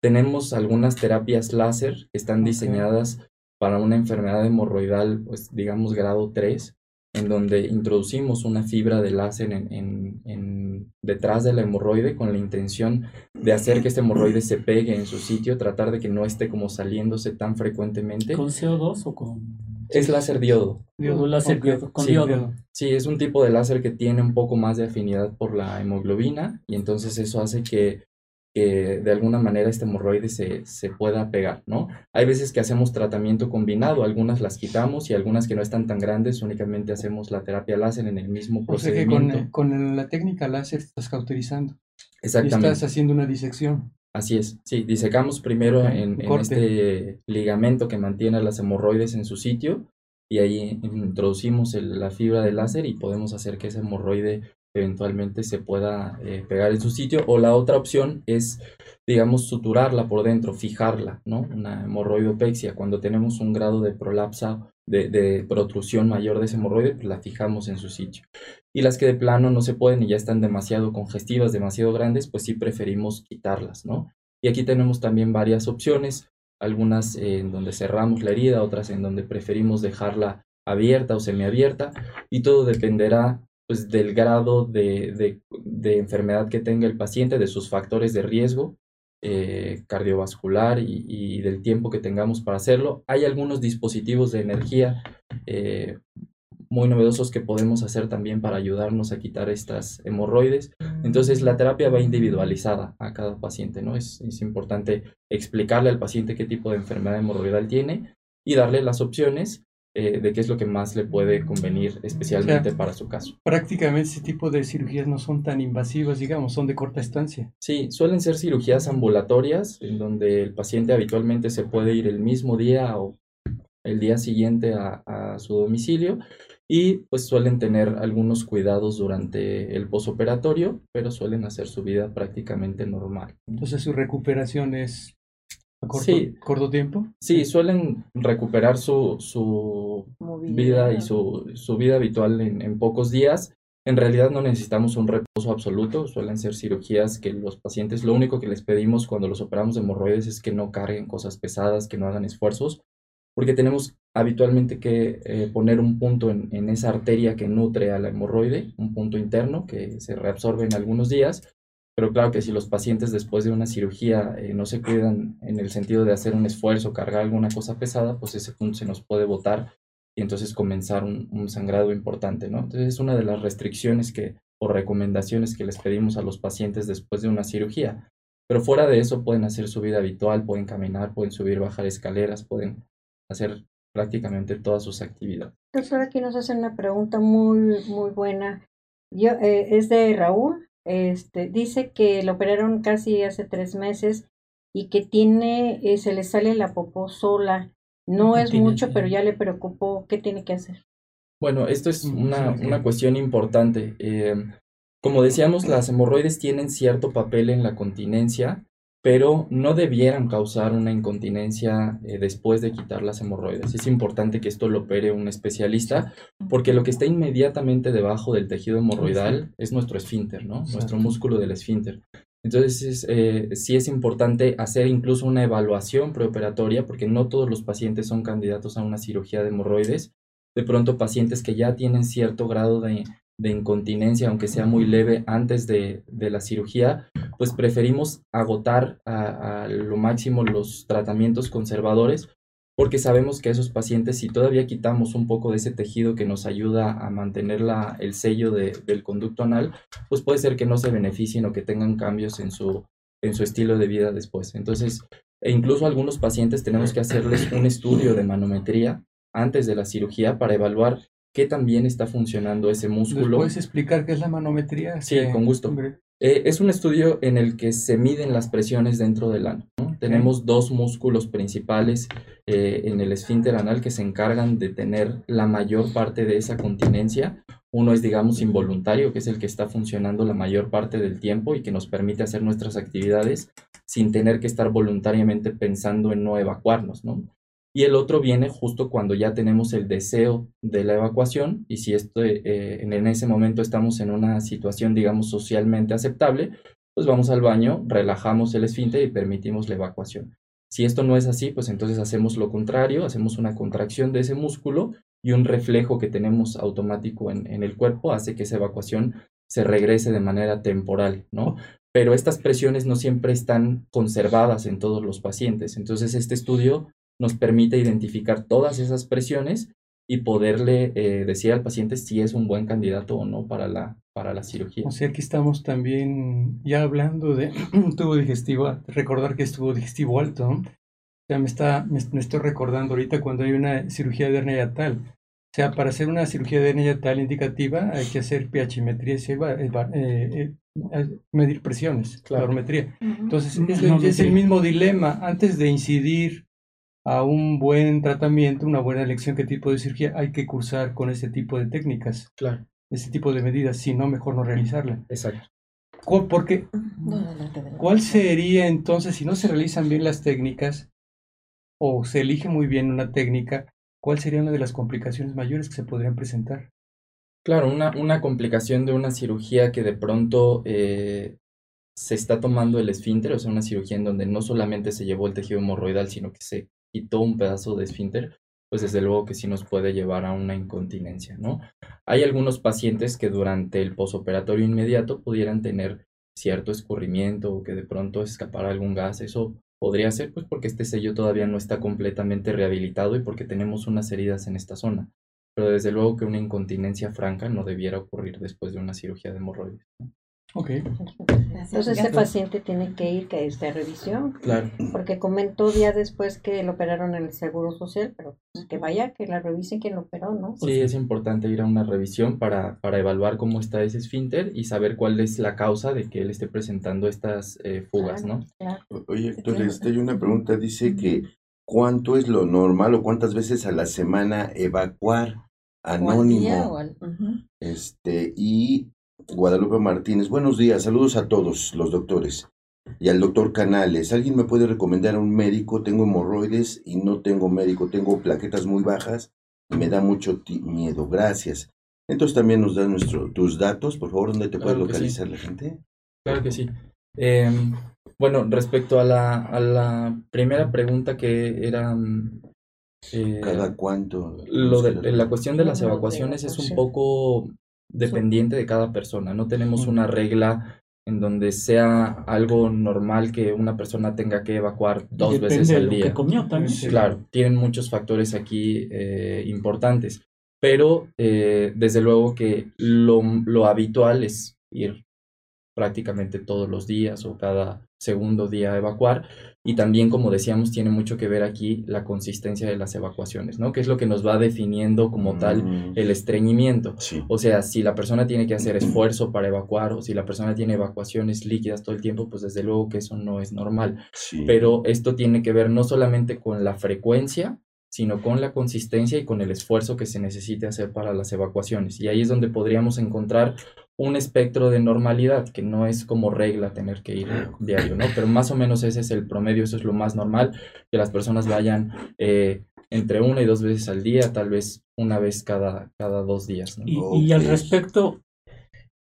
Tenemos algunas terapias láser que están diseñadas para una enfermedad hemorroidal, pues digamos grado 3, en donde introducimos una fibra de láser en, detrás de la hemorroide con la intención de hacer que este hemorroide se pegue en su sitio, tratar de que no esté como saliéndose tan frecuentemente. ¿Con CO2 o con...? Es láser diodo. láser diodo. Con sí, diodo. Sí, es un tipo de láser que tiene un poco más de afinidad por la hemoglobina y entonces eso hace que que de alguna manera este hemorroide se, se, pueda pegar, ¿no? Hay veces que hacemos tratamiento combinado, algunas las quitamos y algunas que no están tan grandes, únicamente hacemos la terapia láser en el mismo procedimiento. O sea que con, con la técnica láser estás cauterizando. Exactamente. Y estás haciendo una disección. Así es, sí, disecamos primero en, en, este ligamento que mantiene las hemorroides en su sitio y ahí introducimos la fibra de láser y podemos hacer que ese hemorroide eventualmente se pueda eh, pegar en su sitio. O la otra opción es, digamos, suturarla por dentro, fijarla, ¿no? Una hemorroidopexia. Cuando tenemos un grado de prolapsa, de, de, protrusión mayor de ese hemorroide, pues la fijamos en su sitio. Y las que de plano no se pueden y ya están demasiado congestivas, demasiado grandes, pues sí preferimos quitarlas, ¿no? Y aquí tenemos también varias opciones, algunas en donde cerramos la herida, otras en donde preferimos dejarla abierta o semiabierta, y todo dependerá pues, del grado de, de, enfermedad que tenga el paciente, de sus factores de riesgo eh, cardiovascular y, del tiempo que tengamos para hacerlo. Hay algunos dispositivos de energía eh, muy novedosos que podemos hacer también para ayudarnos a quitar estas hemorroides. Entonces la terapia va individualizada a cada paciente, ¿no? Es, es importante explicarle al paciente qué tipo de enfermedad hemorroidal tiene y darle las opciones eh, de qué es lo que más le puede convenir especialmente para su caso. Prácticamente ese tipo de cirugías no son tan invasivas, digamos, son de corta estancia. Sí, suelen ser cirugías ambulatorias en donde el paciente habitualmente se puede ir el mismo día o el día siguiente a, a su domicilio y pues suelen tener algunos cuidados durante el posoperatorio, pero suelen hacer su vida prácticamente normal. Entonces su recuperación es a corto, tiempo. Sí, suelen recuperar su, su vida y su, su vida habitual en, en, pocos días. En realidad no necesitamos un reposo absoluto, suelen ser cirugías que los pacientes, lo único que les pedimos cuando los operamos de hemorroides es que no carguen cosas pesadas, que no hagan esfuerzos, porque tenemos habitualmente que eh, poner un punto en, en, esa arteria que nutre a la hemorroide, un punto interno que se reabsorbe en algunos días, pero claro que si los pacientes después de una cirugía eh, no se cuidan en el sentido de hacer un esfuerzo, cargar alguna cosa pesada, pues ese punto se nos puede botar y entonces comenzar un, sangrado importante, ¿no? Entonces es una de las restricciones que o recomendaciones que les pedimos a los pacientes después de una cirugía. Pero fuera de eso pueden hacer su vida habitual, pueden caminar, pueden subir, bajar escaleras, pueden hacer prácticamente todas sus actividades. Doctor, aquí nos hacen una pregunta muy, muy buena. Yo, eh, es de Raúl. Este, dice que lo operaron casi hace tres meses y que tiene, eh, se le sale la popó sola. No es mucho, pero ya le preocupó. ¿Qué tiene que hacer? Bueno, esto es una, una cuestión importante. Eh, como decíamos, las hemorroides tienen cierto papel en la continencia pero no debieran causar una incontinencia eh, después de quitar las hemorroides. Es importante que esto lo opere un especialista porque lo que está inmediatamente debajo del tejido hemorroidal es nuestro esfínter, ¿no? Nuestro músculo del esfínter. Entonces, eh, sí es importante hacer incluso una evaluación preoperatoria porque no todos los pacientes son candidatos a una cirugía de hemorroides. De pronto, pacientes que ya tienen cierto grado de, de incontinencia, aunque sea muy leve antes de, de la cirugía, pues preferimos agotar a, lo máximo los tratamientos conservadores porque sabemos que esos pacientes, si todavía quitamos un poco de ese tejido que nos ayuda a mantener la, el sello de, del conducto anal, pues puede ser que no se beneficien o que tengan cambios en su, en su estilo de vida después. Entonces, e incluso algunos pacientes tenemos que hacerles un estudio de manometría antes de la cirugía para evaluar qué tan bien está funcionando ese músculo. ¿Puedes explicar qué es la manometría? Sí, con gusto. Eh, es un estudio en el que se miden las presiones dentro del ano. Tenemos dos músculos principales eh, en el esfínter anal que se encargan de tener la mayor parte de esa continencia. Uno es, digamos, involuntario, que es el que está funcionando la mayor parte del tiempo y que nos permite hacer nuestras actividades sin tener que estar voluntariamente pensando en no evacuarnos, ¿no? Y el otro viene justo cuando ya tenemos el deseo de la evacuación y si esto, eh, en ese momento estamos en una situación, digamos, socialmente aceptable, pues vamos al baño, relajamos el esfínter y permitimos la evacuación. Si esto no es así, pues entonces hacemos lo contrario, hacemos una contracción de ese músculo y un reflejo que tenemos automático en, en el cuerpo hace que esa evacuación se regrese de manera temporal, ¿no? Pero estas presiones no siempre están conservadas en todos los pacientes. Entonces, este estudio nos permite identificar todas esas presiones y poderle eh, decir al paciente si es un buen candidato o no para la, para la cirugía. O sea, aquí estamos también ya hablando de tubo digestivo, recordar que es tubo digestivo alto. O sea, me, está, me, estoy recordando ahorita cuando hay una cirugía de hernia yatal. O sea, para hacer una cirugía de hernia yatal indicativa hay que hacer pHmetría, eh, eh, eh, medir presiones, claro. Entonces, es, es el mismo dilema. Antes de incidir a un buen tratamiento, una buena elección, qué tipo de cirugía hay que cursar con ese tipo de técnicas. Claro. Ese tipo de medidas, si no, mejor no realizarla. Exacto. Porque, ¿cuál sería entonces, si no se realizan bien las técnicas o se elige muy bien una técnica, cuál sería una de las complicaciones mayores que se podrían presentar? Claro, una, una complicación de una cirugía que de pronto eh, se está tomando el esfínter, o sea, una cirugía en donde no solamente se llevó el tejido hemorroidal, sino que se quitó un pedazo de esfínter, pues desde luego que sí nos puede llevar a una incontinencia, ¿no? Hay algunos pacientes que durante el posoperatorio inmediato pudieran tener cierto escurrimiento o que de pronto escapara algún gas, eso podría ser pues porque este sello todavía no está completamente rehabilitado y porque tenemos unas heridas en esta zona, pero desde luego que una incontinencia franca no debiera ocurrir después de una cirugía de hemorroides. Ok. Entonces ese paciente tiene que ir que esta revisión. Claro. Porque comentó día después que lo operaron en el Seguro Social, pero pues, que vaya, que la revisen quién lo operó, ¿no? Sí, es importante ir a una revisión para, para evaluar cómo está ese esfínter y saber cuál es la causa de que él esté presentando estas eh, fugas, ¿no? Oye, Héctor, este, hay una pregunta, dice que ¿cuánto es lo normal o cuántas veces a la semana evacuar anónimo? Este, y Guadalupe Martínez, buenos días, saludos a todos los doctores y al doctor Canales. ¿Alguien me puede recomendar a un médico? Tengo hemorroides y no tengo médico, tengo plaquetas muy bajas y me da mucho miedo. Gracias. Entonces también nos das nuestro, tus datos, por favor, ¿dónde te puede localizar la gente? Claro que sí. Em, bueno, respecto a la, a la primera pregunta que era... Eh, ¿Cada cuánto? Lo de, la cuestión de las evacuaciones es un poco dependiente de cada persona. No tenemos una regla en donde sea algo normal que una persona tenga que evacuar dos veces al día. Claro, tienen muchos factores aquí eh, importantes, pero eh, desde luego que lo, lo habitual es ir prácticamente todos los días o cada segundo día a evacuar. Y también, como decíamos, tiene mucho que ver aquí la consistencia de las evacuaciones, ¿no? Que es lo que nos va definiendo como tal mm. el estreñimiento. O sea, si la persona tiene que hacer esfuerzo para evacuar o si la persona tiene evacuaciones líquidas todo el tiempo, pues desde luego que eso no es normal. Pero esto tiene que ver no solamente con la frecuencia, sino con la consistencia y con el esfuerzo que se necesite hacer para las evacuaciones. Y ahí es donde podríamos encontrar un espectro de normalidad, que no es como regla tener que ir diario, ¿no? Pero más o menos ese es el promedio, eso es lo más normal, que las personas vayan eh, entre una y dos veces al día, tal vez una vez cada, cada dos días. Y, al respecto,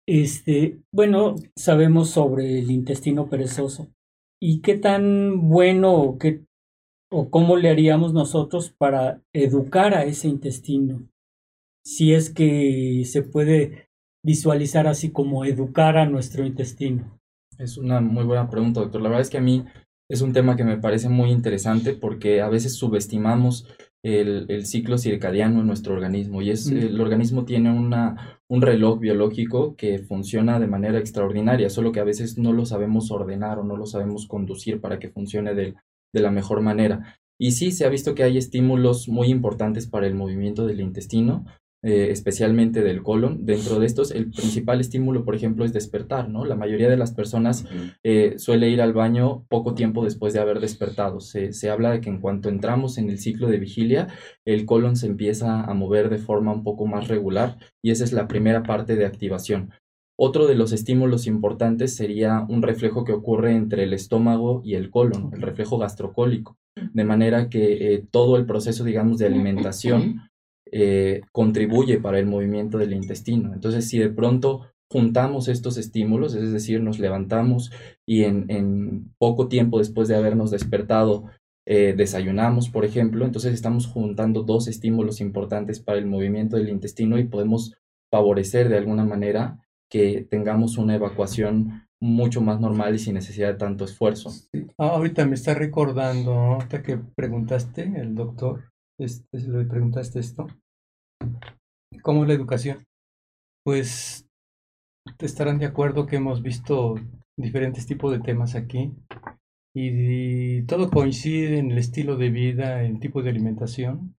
este, bueno, sabemos sobre el intestino perezoso. ¿Y qué tan bueno o, qué, o cómo le haríamos nosotros para educar a ese intestino? Si es que se puede visualizar así como educar a nuestro intestino? Es una muy buena pregunta, doctor. La verdad es que a mí es un tema que me parece muy interesante porque a veces subestimamos el, el ciclo circadiano en nuestro organismo y es, el organismo tiene una, un reloj biológico que funciona de manera extraordinaria, solo que a veces no lo sabemos ordenar o no lo sabemos conducir para que funcione de, de la mejor manera. Y sí, se ha visto que hay estímulos muy importantes para el movimiento del intestino, eh, especialmente del colon. Dentro de estos, el principal estímulo, por ejemplo, es despertar, ¿no? La mayoría de las personas eh, suele ir al baño poco tiempo después de haber despertado. Se, se, habla de que en cuanto entramos en el ciclo de vigilia, el colon se empieza a mover de forma un poco más regular y esa es la primera parte de activación. Otro de los estímulos importantes sería un reflejo que ocurre entre el estómago y el colon, el reflejo gastrocólico, de manera que eh, todo el proceso, digamos, de alimentación eh, contribuye para el movimiento del intestino. Entonces, si de pronto juntamos estos estímulos, es decir, nos levantamos y en, poco tiempo después de habernos despertado eh, desayunamos, por ejemplo, entonces estamos juntando dos estímulos importantes para el movimiento del intestino y podemos favorecer de alguna manera que tengamos una evacuación mucho más normal y sin necesidad de tanto esfuerzo. Ah, ahorita me está recordando, ahorita que preguntaste, el doctor, este, le preguntaste esto, ¿Cómo la educación? Pues estarán de acuerdo que hemos visto diferentes tipos de temas aquí y, todo coincide en el estilo de vida, en tipo de alimentación.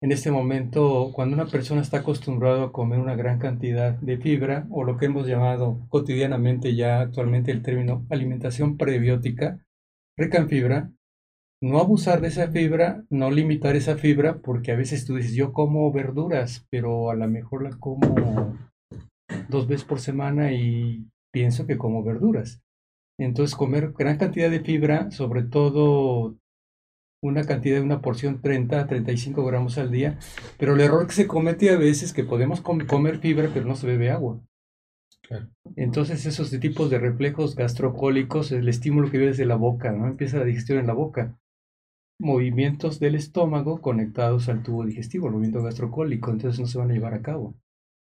En este momento, cuando una persona está acostumbrada a comer una gran cantidad de fibra, o lo que hemos llamado cotidianamente ya actualmente el término alimentación prebiótica, rica en fibra, no abusar de esa fibra, no limitar esa fibra, porque a veces tú dices, yo como verduras, pero a lo mejor la como dos veces por semana y pienso que como verduras. Entonces, comer gran cantidad de fibra, sobre todo una cantidad de una porción 30 a 35 gramos al día, pero el error que se comete a veces es que podemos comer fibra, pero no se bebe agua. Entonces, esos tipos de reflejos gastrocólicos, el estímulo que viene desde la boca, ¿no? Empieza la digestión en la boca movimientos del estómago conectados al tubo digestivo, el movimiento gastrocólico, entonces no se van a llevar a cabo.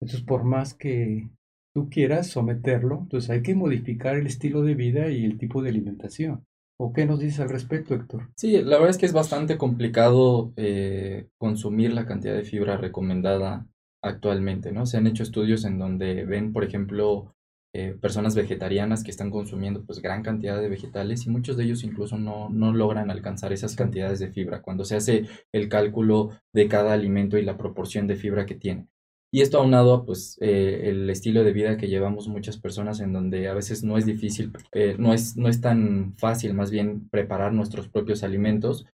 Entonces, por más que tú quieras someterlo, entonces hay que modificar el estilo de vida y el tipo de alimentación. ¿O qué nos dices al respecto, Héctor? Sí, la verdad es que es bastante complicado eh, consumir la cantidad de fibra recomendada actualmente, ¿no? Se han hecho estudios en donde ven, por ejemplo, eh, personas vegetarianas que están consumiendo pues gran cantidad de vegetales y muchos de ellos incluso no, no logran alcanzar esas cantidades de fibra cuando se hace el cálculo de cada alimento y la proporción de fibra que tiene. Y esto aunado a pues eh, el estilo de vida que llevamos muchas personas en donde a veces no es difícil, eh, no, es, no es tan fácil más bien preparar nuestros propios alimentos,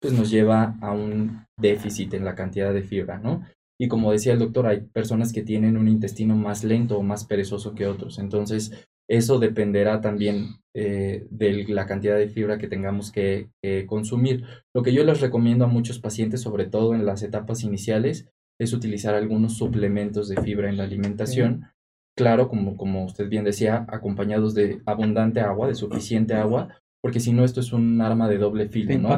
pues nos lleva a un déficit en la cantidad de fibra, ¿no? Y como decía el doctor, hay personas que tienen un intestino más lento o más perezoso que otros. Entonces, eso dependerá también eh, de la cantidad de fibra que tengamos que, consumir. Lo que yo les recomiendo a muchos pacientes, sobre todo en las etapas iniciales, es utilizar algunos suplementos de fibra en la alimentación. Claro, como, como usted bien decía, acompañados de abundante agua, de suficiente agua, porque si no esto es un arma de doble filo, ¿no?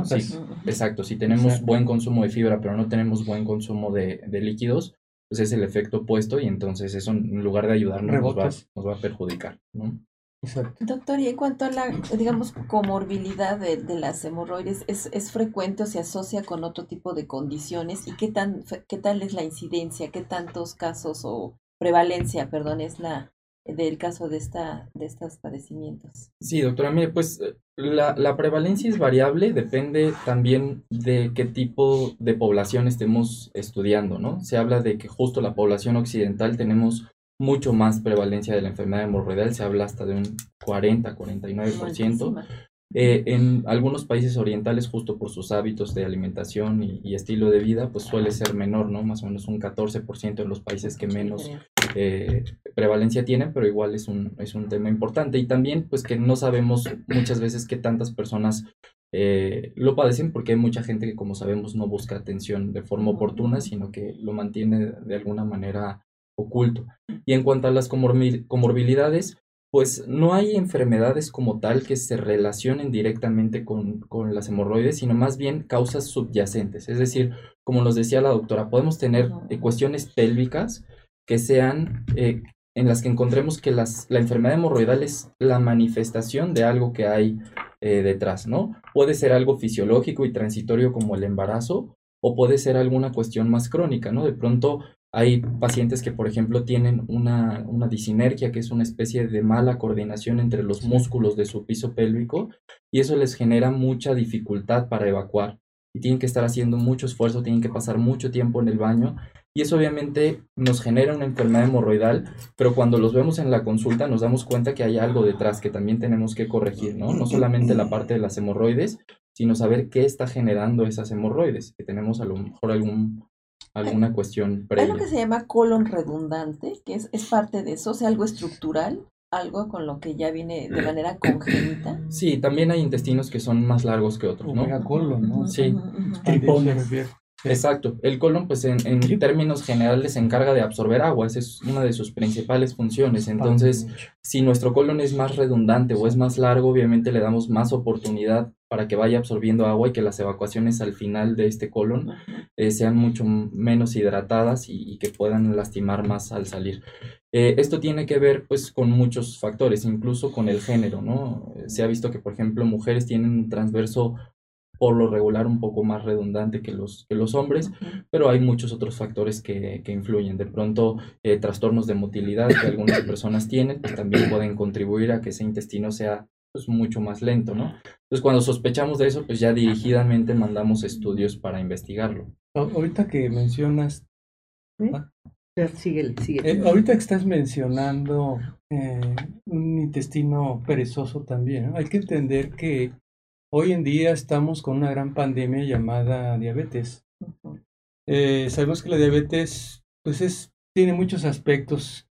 exacto, si tenemos buen consumo de fibra pero no tenemos buen consumo de, líquidos, pues es el efecto opuesto y entonces eso en lugar de ayudarnos nos va, nos va, a perjudicar, ¿no? Exacto. Doctor, y en cuanto a la, digamos, comorbilidad de, las hemorroides, ¿es, ¿es, frecuente o se asocia con otro tipo de condiciones? ¿Y qué, tan, qué tal es la incidencia? ¿Qué tantos casos o prevalencia, perdón, es la, del caso de, esta, de estos padecimientos. Sí, doctora, mire, pues eh, la, la, prevalencia es variable, depende también de qué tipo de población estemos estudiando, ¿no? Se habla de que justo la población occidental tenemos mucho más prevalencia de la enfermedad hemorroidal, se habla hasta de un 40, 49%. Eh, en algunos países orientales, justo por sus hábitos de alimentación y, estilo de vida, pues suele ser menor, ¿no? Más o menos un 14% en los países que menos eh, prevalencia tienen, pero igual es un, es un tema importante. Y también, pues que no sabemos muchas veces que tantas personas eh, lo padecen porque hay mucha gente que, como sabemos, no busca atención de forma oportuna, sino que lo mantiene de alguna manera oculto. Y en cuanto a las comorbilidades, pues no hay enfermedades como tal que se relacionen directamente con, las hemorroides, sino más bien causas subyacentes. Es decir, como nos decía la doctora, podemos tener eh, cuestiones pélvicas que sean eh, en las que encontremos que las, la enfermedad hemorroidal es la manifestación de algo que hay eh, detrás, ¿no? Puede ser algo fisiológico y transitorio como el embarazo, o puede ser alguna cuestión más crónica, ¿no? De pronto hay pacientes que, por ejemplo, tienen una, una disinergia, que es una especie de mala coordinación entre los músculos de su piso pélvico, y eso les genera mucha dificultad para evacuar. Y tienen que estar haciendo mucho esfuerzo, tienen que pasar mucho tiempo en el baño, y eso obviamente nos genera una enfermedad hemorroidal, pero cuando los vemos en la consulta nos damos cuenta que hay algo detrás que también tenemos que corregir, ¿no? No solamente la parte de las hemorroides, sino saber qué está generando esas hemorroides, que tenemos a lo mejor algún alguna cuestión previa. Hay lo que se llama colon redundante, que es, es parte de eso, o sea, algo estructural, algo con lo que ya viene de manera congénita. Sí, también hay intestinos que son más largos que otros, ¿no? colon, ¿no? Sí. Exacto. El colon, pues en, en, términos generales, se encarga de absorber agua. Esa es una de sus principales funciones. Entonces, si nuestro colon es más redundante o es más largo, obviamente le damos más oportunidad para que vaya absorbiendo agua y que las evacuaciones al final de este colon eh, sean mucho menos hidratadas y, que puedan lastimar más al salir. Eh, esto tiene que ver pues con muchos factores, incluso con el género, ¿no? Se ha visto que, por ejemplo, mujeres tienen un transverso por lo regular un poco más redundante que los, que los hombres, pero hay muchos otros factores que, que influyen. De pronto, eh, trastornos de motilidad que algunas personas tienen, pues también pueden contribuir a que ese intestino sea pues mucho más lento, ¿no? Entonces cuando sospechamos de eso, pues ya dirigidamente mandamos estudios para investigarlo. Ahorita que mencionas... ¿Ah? Síguele, síguele. Eh, ahorita que estás mencionando eh, un intestino perezoso también, hay que entender que hoy en día estamos con una gran pandemia llamada diabetes. Eh, sabemos que la diabetes pues es, tiene muchos aspectos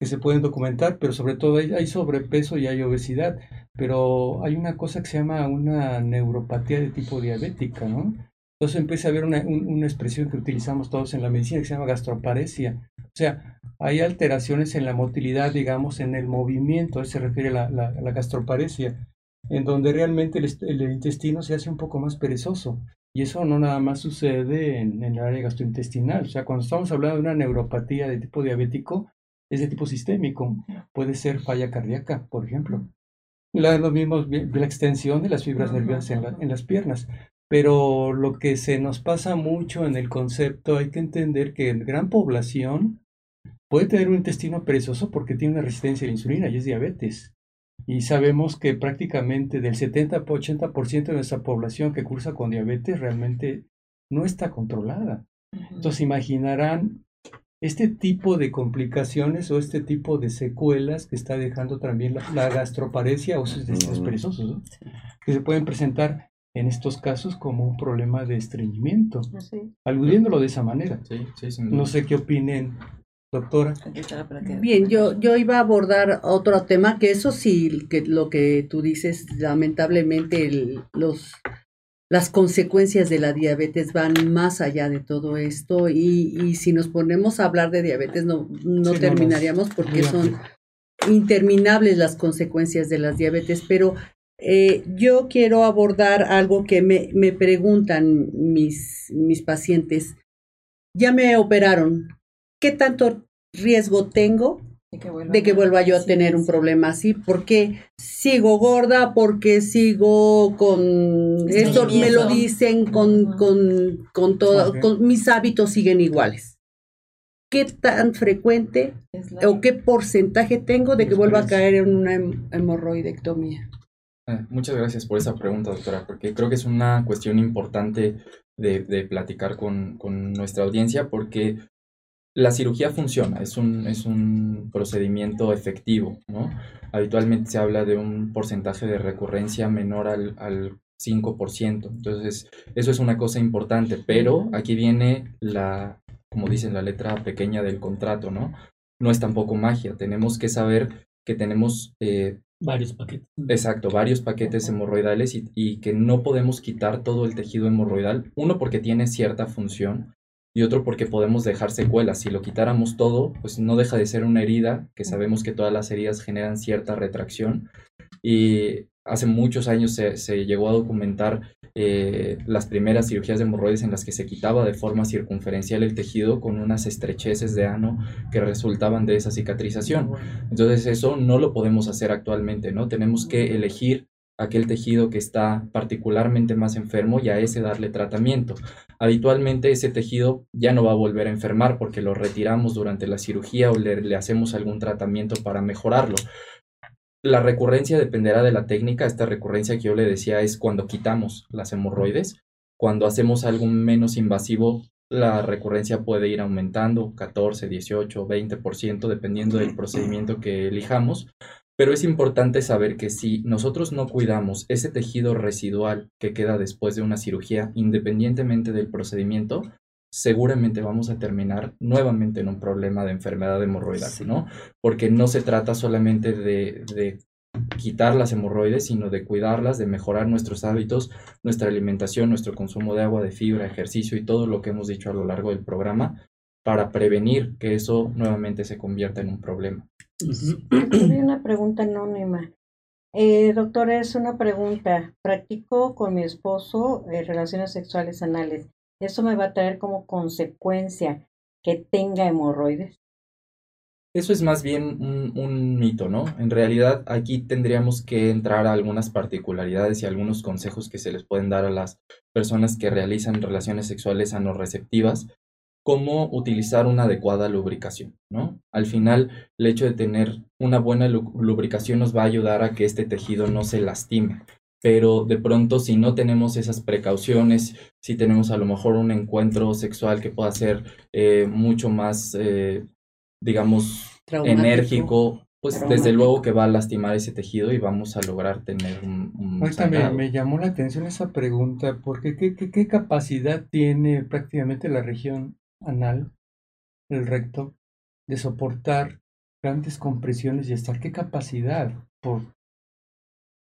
que se pueden documentar, pero sobre todo hay, sobrepeso y hay obesidad, pero hay una cosa que se llama una neuropatía de tipo diabética, ¿no? Entonces empieza a haber una, una expresión que utilizamos todos en la medicina que se llama gastroparesia. O sea, hay alteraciones en la motilidad, digamos, en el movimiento, se refiere la, la, la gastroparesia, en donde realmente el, intestino se hace un poco más perezoso. Y eso no nada más sucede en, en el área gastrointestinal. O sea, cuando estamos hablando de una neuropatía de tipo diabético, es de tipo sistémico. Puede ser falla cardíaca, por ejemplo. La, lo mismo, la extensión de las fibras nerviosas en, las piernas. Pero lo que se nos pasa mucho en el concepto, hay que entender que en gran población puede tener un intestino perezoso porque tiene una resistencia a la insulina y es diabetes. Y sabemos que prácticamente del 70-80% de nuestra población que cursa con diabetes realmente no está controlada. Entonces imaginarán este tipo de complicaciones o este tipo de secuelas que está dejando también la, gastroparesia o sus intestinos perezosos, que se pueden presentar en estos casos como un problema de estreñimiento, aludiéndolo de esa manera. no sé qué opinen Doctora. Bien, yo, yo iba a abordar otro tema, que eso sí, que lo que tú dices, lamentablemente los, las consecuencias de la diabetes van más allá de todo esto y, y si nos ponemos a hablar de diabetes no, no terminaríamos porque son interminables las consecuencias de las diabetes, pero eh, yo quiero abordar algo que me, me preguntan mis, mis pacientes. Ya me operaron, ¿qué tanto riesgo tengo de que vuelva, yo a tener un problema así? Porque sigo gorda, porque sigo con... Esto me lo dicen con, con, con todo, con, mis hábitos siguen iguales. ¿Qué tan frecuente o qué porcentaje tengo de que vuelva a caer en una hemorroidectomía? Ah, muchas gracias por esa pregunta, doctora, porque creo que es una cuestión importante de, de platicar con, con, nuestra audiencia, porque la cirugía funciona, es un, es un procedimiento efectivo, ¿no? Habitualmente se habla de un porcentaje de recurrencia menor al, al 5%, entonces eso es una cosa importante, pero aquí viene la, como dicen, la letra pequeña del contrato, ¿no? No es tampoco magia, tenemos que saber que tenemos... Eh, varios paquetes. Exacto, varios paquetes hemorroidales y, y que no podemos quitar todo el tejido hemorroidal, uno porque tiene cierta función, y otro porque podemos dejar secuelas. Si lo quitáramos todo, pues no deja de ser una herida, que sabemos que todas las heridas generan cierta retracción. Y hace muchos años se, llegó a documentar eh, las primeras cirugías de hemorroides en las que se quitaba de forma circunferencial el tejido con unas estrecheces de ano que resultaban de esa cicatrización. Entonces eso no lo podemos hacer actualmente, ¿no? Tenemos que elegir aquel tejido que está particularmente más enfermo y a ese darle tratamiento. Habitualmente ese tejido ya no va a volver a enfermar porque lo retiramos durante la cirugía o le, hacemos algún tratamiento para mejorarlo. La recurrencia dependerá de la técnica. Esta recurrencia que yo le decía es cuando quitamos las hemorroides. Cuando hacemos algo menos invasivo, la recurrencia puede ir aumentando 14, 18, 20%, dependiendo del procedimiento que elijamos. Pero es importante saber que si nosotros no cuidamos ese tejido residual que queda después de una cirugía, independientemente del procedimiento, seguramente vamos a terminar nuevamente en un problema de enfermedad hemorroidal, ¿no? Porque no se trata solamente de, de quitar las hemorroides, sino de cuidarlas, de mejorar nuestros hábitos, nuestra alimentación, nuestro consumo de agua, de fibra, ejercicio y todo lo que hemos dicho a lo largo del programa para prevenir que eso nuevamente se convierta en un problema. Hay una pregunta anónima. Eh, doctora, es una pregunta. Practico con mi esposo eh, relaciones sexuales anales. ¿Eso me va a traer como consecuencia que tenga hemorroides? Eso es más bien un, un, mito, ¿no? En realidad aquí tendríamos que entrar a algunas particularidades y algunos consejos que se les pueden dar a las personas que realizan relaciones sexuales anorreceptivas cómo utilizar una adecuada lubricación, ¿no? Al final, el hecho de tener una buena lubricación nos va a ayudar a que este tejido no se lastime. Pero de pronto, si no tenemos esas precauciones, si tenemos a lo mejor un encuentro sexual que pueda ser eh, mucho más, eh, digamos, enérgico, pues desde luego que va a lastimar ese tejido y vamos a lograr tener un... un me, me, llamó la atención esa pregunta, porque ¿qué, qué, qué capacidad tiene prácticamente la región anal, el recto, de soportar grandes compresiones y estar qué capacidad por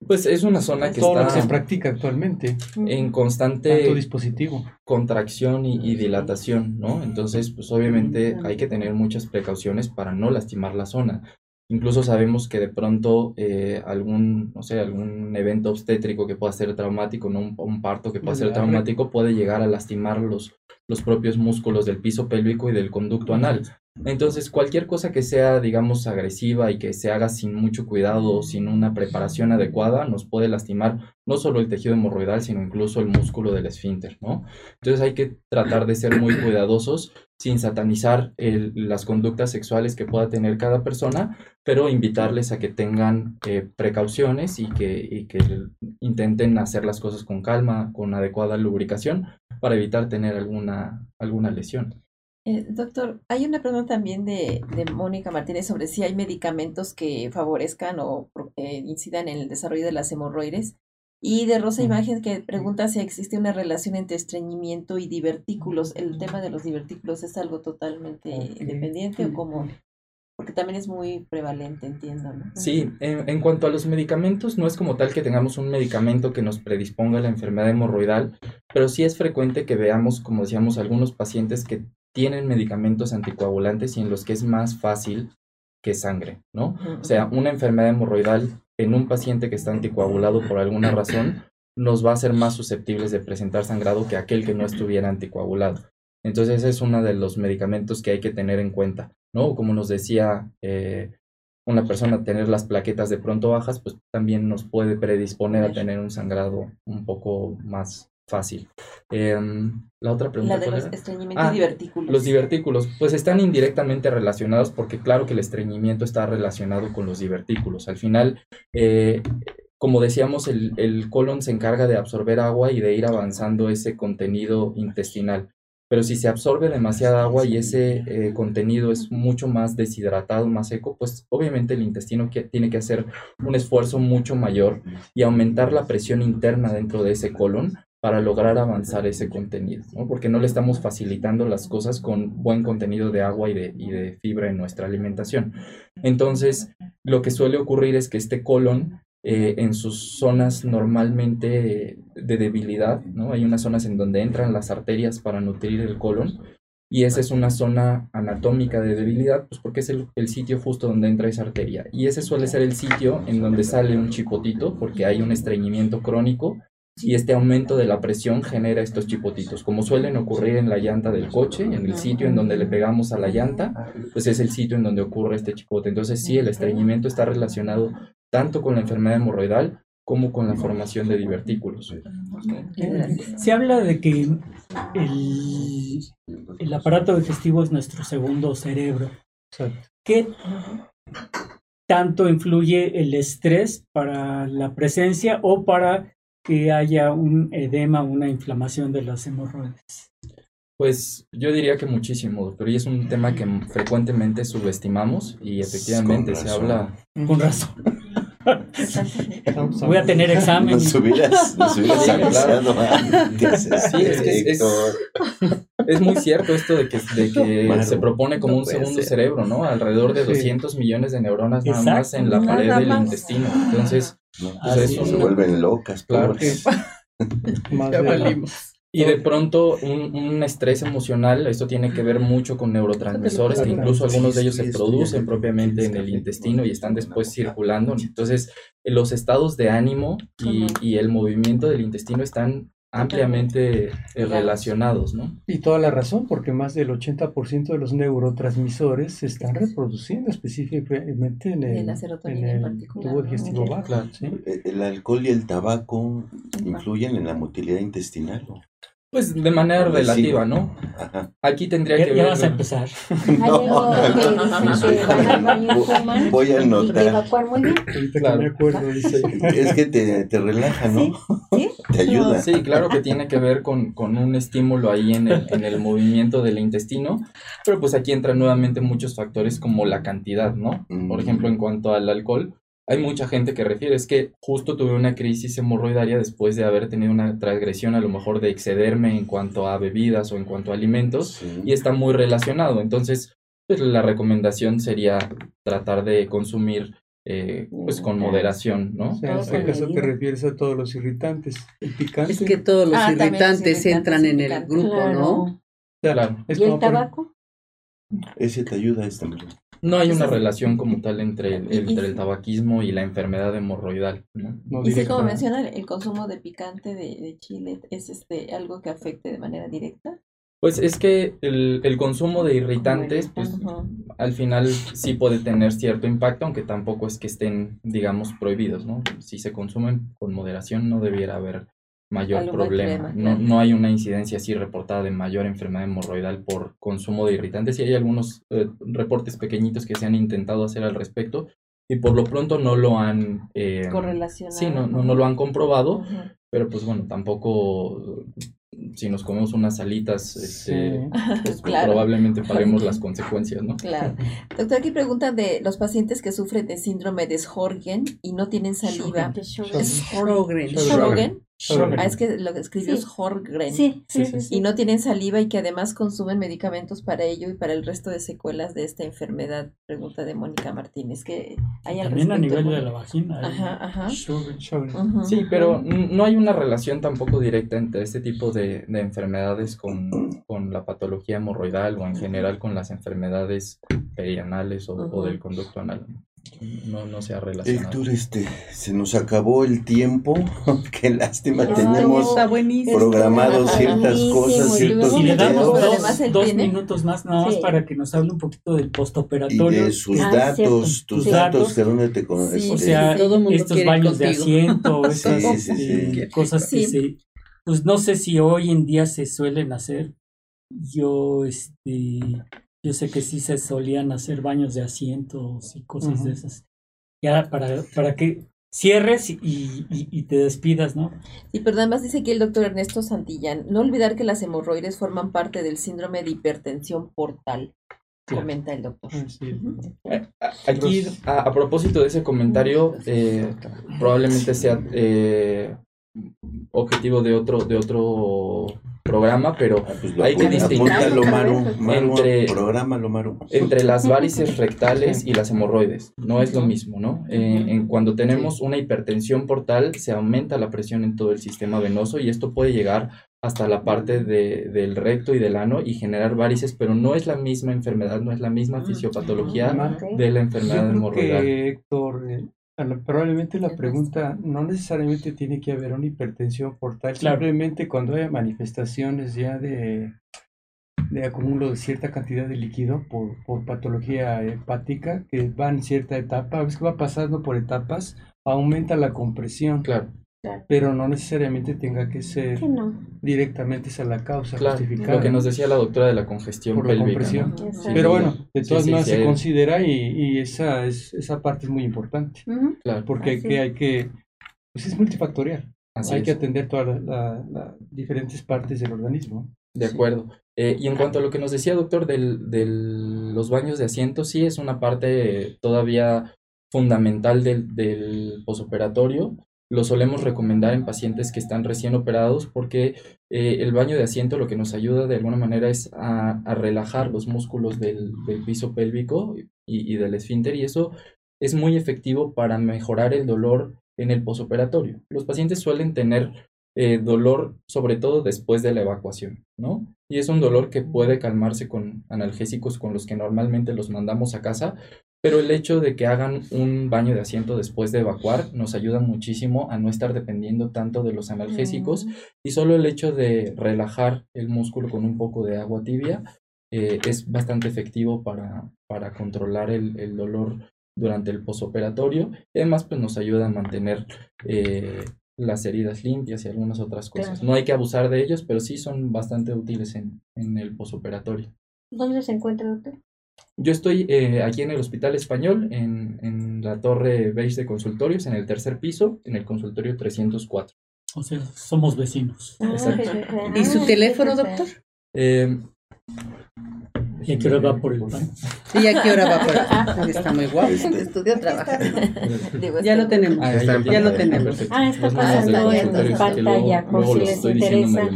pues es una zona que todo está lo que se practica actualmente en constante dispositivo. contracción y, y, dilatación no entonces pues obviamente hay que tener muchas precauciones para no lastimar la zona Incluso sabemos que de pronto eh, algún, no sé, algún evento obstétrico que pueda ser traumático, ¿no? un, parto que pueda ser traumático, puede llegar a lastimar los, los propios músculos del piso pélvico y del conducto anal. Entonces, cualquier cosa que sea, digamos, agresiva y que se haga sin mucho cuidado o sin una preparación adecuada, nos puede lastimar no solo el tejido hemorroidal, sino incluso el músculo del esfínter, ¿no? Entonces hay que tratar de ser muy cuidadosos sin satanizar las conductas sexuales que pueda tener cada persona, pero invitarles a que tengan eh, precauciones y que, y que intenten hacer las cosas con calma, con adecuada lubricación, para evitar tener alguna, alguna lesión. Eh, doctor, hay una pregunta también de, Mónica Martínez sobre si hay medicamentos que favorezcan o eh, incidan en el desarrollo de las hemorroides. Y de Rosa Imagen que pregunta si existe una relación entre estreñimiento y divertículos. ¿El tema de los divertículos es algo totalmente independiente o cómo? Porque también es muy prevalente, entiendo. ¿no? Sí, en, en, cuanto a los medicamentos, no es como tal que tengamos un medicamento que nos predisponga a la enfermedad hemorroidal, pero sí es frecuente que veamos, como decíamos, algunos pacientes que tienen medicamentos anticoagulantes y en los que es más fácil que sangre, ¿no? O sea, una enfermedad hemorroidal en un paciente que está anticoagulado por alguna razón nos va a ser más susceptibles de presentar sangrado que aquel que no estuviera anticoagulado. Entonces, ese es uno de los medicamentos que hay que tener en cuenta, ¿no? Como nos decía eh, una persona, tener las plaquetas de pronto bajas, pues también nos puede predisponer a tener un sangrado un poco más fácil. Em, la otra pregunta. La de los estreñimientos y ah, divertículos. Los divertículos, pues están indirectamente relacionados porque claro que el estreñimiento está relacionado con los divertículos. Al final, eh, como decíamos, el, el, colon se encarga de absorber agua y de ir avanzando ese contenido intestinal. Pero si se absorbe demasiada agua y ese eh, contenido es mucho más deshidratado, más seco, pues obviamente el intestino tiene que hacer un esfuerzo mucho mayor y aumentar la presión interna dentro de ese colon para lograr avanzar ese contenido, ¿no? porque no le estamos facilitando las cosas con buen contenido de agua y de, y de fibra en nuestra alimentación. Entonces, lo que suele ocurrir es que este colon eh, en sus zonas normalmente de debilidad, ¿no? Hay unas zonas en donde entran las arterias para nutrir el colon y esa es una zona anatómica de debilidad, pues porque es el, el, sitio justo donde entra esa arteria. Y ese suele ser el sitio en donde sale un chicotito porque hay un estreñimiento crónico y este aumento de la presión genera estos chipotitos. Como suelen ocurrir en la llanta del coche, en el sitio en donde le pegamos a la llanta, pues es el sitio en donde ocurre este chipote. Entonces sí, el estreñimiento está relacionado tanto con la enfermedad hemorroidal como con la formación de divertículos. Se habla de que el, el aparato digestivo es nuestro segundo cerebro. ¿Qué tanto influye el estrés para la presencia o para que haya un edema, una inflamación de las hemorroides? Pues yo diría que muchísimo, doctor, y es un tema que frecuentemente subestimamos y efectivamente se habla... Con razón. Voy a tener examen. Nos hubieras, nos hubieras avisado antes. Sí, es, que es, es, muy cierto esto de que, de que se propone como un segundo cerebro, ¿no? Alrededor de 200 millones de neuronas nada más en la pared del intestino. Entonces, pues eso se vuelven locas. Claro que... ya valimos. Y de pronto un, un, estrés emocional, esto tiene que ver mucho con neurotransmisores, que incluso algunos de ellos se producen propiamente en el intestino y están después circulando. Entonces, los estados de ánimo y, y el movimiento del intestino están ampliamente eh, relacionados, ¿no? Y toda la razón, porque más del 80% de los neurotransmisores se están reproduciendo específicamente en el, tubo digestivo bajo. ¿El alcohol y el tabaco influyen en la motilidad intestinal? Pues de manera relativa, ¿no? Aquí tendría que ver. Ya vas a empezar. Voy a anotar. me acuerdo, Es que te, te relaja, ¿no? Te ayuda. Sí, claro que tiene que ver con, con un estímulo ahí en el, en el movimiento del intestino, pero pues aquí entran nuevamente muchos factores como la cantidad, ¿no? Por ejemplo, en cuanto al alcohol, hay mucha gente que refiere, es que justo tuve una crisis hemorroidaria después de haber tenido una transgresión a lo mejor de excederme en cuanto a bebidas o en cuanto a alimentos y está muy relacionado. Entonces, pues la recomendación sería tratar de consumir eh, pues con moderación, ¿no? O sea, en este caso te refieres a todos los irritantes. El picante. Es que todos los ah, irritantes, entran en el grupo, ¿no? Claro. ¿Y el tabaco? Ese te ayuda a esta no hay una relación como tal entre el, entre el tabaquismo y la enfermedad hemorroidal. ¿no? y como menciona, el consumo de picante de, chile es este algo que afecte de manera directa. Pues es que el, el consumo de irritantes, pues al final sí puede tener cierto impacto, aunque tampoco es que estén, digamos, prohibidos, ¿no? Si se consumen con moderación no debiera haber mayor problema. no, no hay una incidencia así reportada de mayor enfermedad hemorroidal por consumo de irritantes y hay algunos eh, reportes pequeñitos que se han intentado hacer al respecto y por lo pronto no lo han... Eh, Correlacionado. Sí, no, no, lo han comprobado, pero pues bueno, tampoco si nos comemos unas alitas, este, pues, probablemente paguemos las consecuencias, ¿no? Claro. Doctor, aquí pregunta de los pacientes que sufren de síndrome de Sjorgen y no tienen saliva. Ah, es que lo que escribió es Horgren. Sí, sí, sí, Y no tienen saliva y que además consumen medicamentos para ello y para el resto de secuelas de esta enfermedad. Pregunta de Mónica Martínez. que hay al También a nivel de la vagina. Ajá, ajá. sí, pero no hay una relación tampoco directa entre este tipo de, de enfermedades con, con, la patología hemorroidal o en general con las enfermedades perianales o, o del conducto anal no, no se ha relacionado. Héctor, este, se nos acabó el tiempo. Qué lástima, tenemos programado ciertas cosas, ciertos Y le damos dos, minutos más, nada más para que nos hable un poquito del postoperatorio. Y de sus ah, datos, tus datos, de dónde te conoces. o sea, estos baños de asiento, esas este, cosas que se... Pues no sé si hoy en día se suelen hacer. Yo, este yo sé que sí se solían hacer baños de asientos y cosas de esas. Ya para, para que cierres y, y, te despidas, ¿no? Y pero además dice aquí el doctor Ernesto Santillán, no olvidar que las hemorroides forman parte del síndrome de hipertensión portal. Comenta el doctor. Eh, aquí, a, propósito de ese comentario, eh, probablemente sea eh, objetivo de otro, de otro programa, pero ah, pues hay que distinguir entre, entre las varices rectales y las hemorroides. No es lo mismo, ¿no? Eh, en, cuando tenemos una hipertensión portal, se aumenta la presión en todo el sistema venoso y esto puede llegar hasta la parte de, del recto y del ano y generar varices, pero no es la misma enfermedad, no es la misma mm, fisiopatología de la enfermedad hemorroidal. Héctor, Probablemente la pregunta no necesariamente tiene que haber una hipertensión portal, simplemente cuando haya manifestaciones ya de, de acúmulo de cierta cantidad de líquido por, por patología hepática que va en cierta etapa, a veces que va pasando por etapas, aumenta la compresión. Claro. Pero no necesariamente tenga que ser directamente esa la causa justificada. Lo que nos decía la doctora de la congestión pélvica. Pero bueno, de todas maneras se considera y, y, esa, es, esa parte es muy importante. claro. Porque hay que, hay que, pues es multifactorial. hay que atender todas las diferentes partes del organismo. De acuerdo. Eh, y en cuanto a lo que nos decía, doctor, de del, los baños de asiento, sí es una parte todavía fundamental del, del posoperatorio lo solemos recomendar en pacientes que están recién operados porque eh, el baño de asiento lo que nos ayuda de alguna manera es a, relajar los músculos del, piso pélvico y, del esfínter y eso es muy efectivo para mejorar el dolor en el posoperatorio. Los pacientes suelen tener eh, dolor sobre todo después de la evacuación, ¿no? Y es un dolor que puede calmarse con analgésicos con los que normalmente los mandamos a casa, pero el hecho de que hagan un baño de asiento después de evacuar nos ayuda muchísimo a no estar dependiendo tanto de los analgésicos mm. y solo el hecho de relajar el músculo con un poco de agua tibia eh, es bastante efectivo para, para controlar el, dolor durante el posoperatorio y además pues nos ayuda a mantener eh, las heridas limpias y algunas otras cosas. No hay que abusar de ellos, pero sí son bastante útiles en, en el posoperatorio. ¿Dónde se encuentra, doctor? Yo estoy eh, aquí en el Hospital Español, en, en, la torre beige de consultorios, en el tercer piso, en el consultorio 304. O sea, somos vecinos. Ah, ¿Y su teléfono, doctor? Eh, ¿Y a qué hora va por el pan? ¿Y a qué hora va por el pan? Está muy guapo. Estudio trabaja. ya lo tenemos. Ah, ya, lo tenemos. Ah, está pasando en pantalla por si les interesa.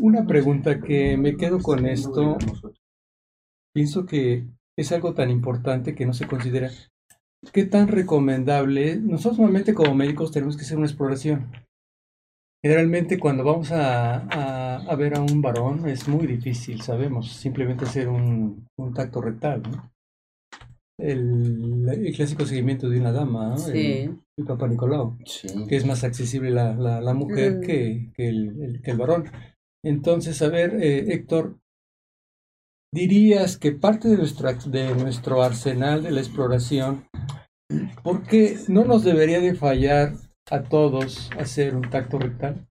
Una pregunta que me quedo con esto pienso que es algo tan importante que no se considera. ¿Qué tan recomendable? Nosotros normalmente como médicos tenemos que hacer una exploración. Generalmente cuando vamos a, a, ver a un varón es muy difícil, sabemos, simplemente hacer un, un tacto rectal. ¿no? El, el, clásico seguimiento de una dama, el, el, Papa Nicolau, que es más accesible la, la, la mujer que, que, el, que el varón. Entonces, a ver, eh, Héctor, dirías que parte de nuestro, de nuestro arsenal de la exploración, ¿por qué no nos debería de fallar a todos hacer un tacto rectal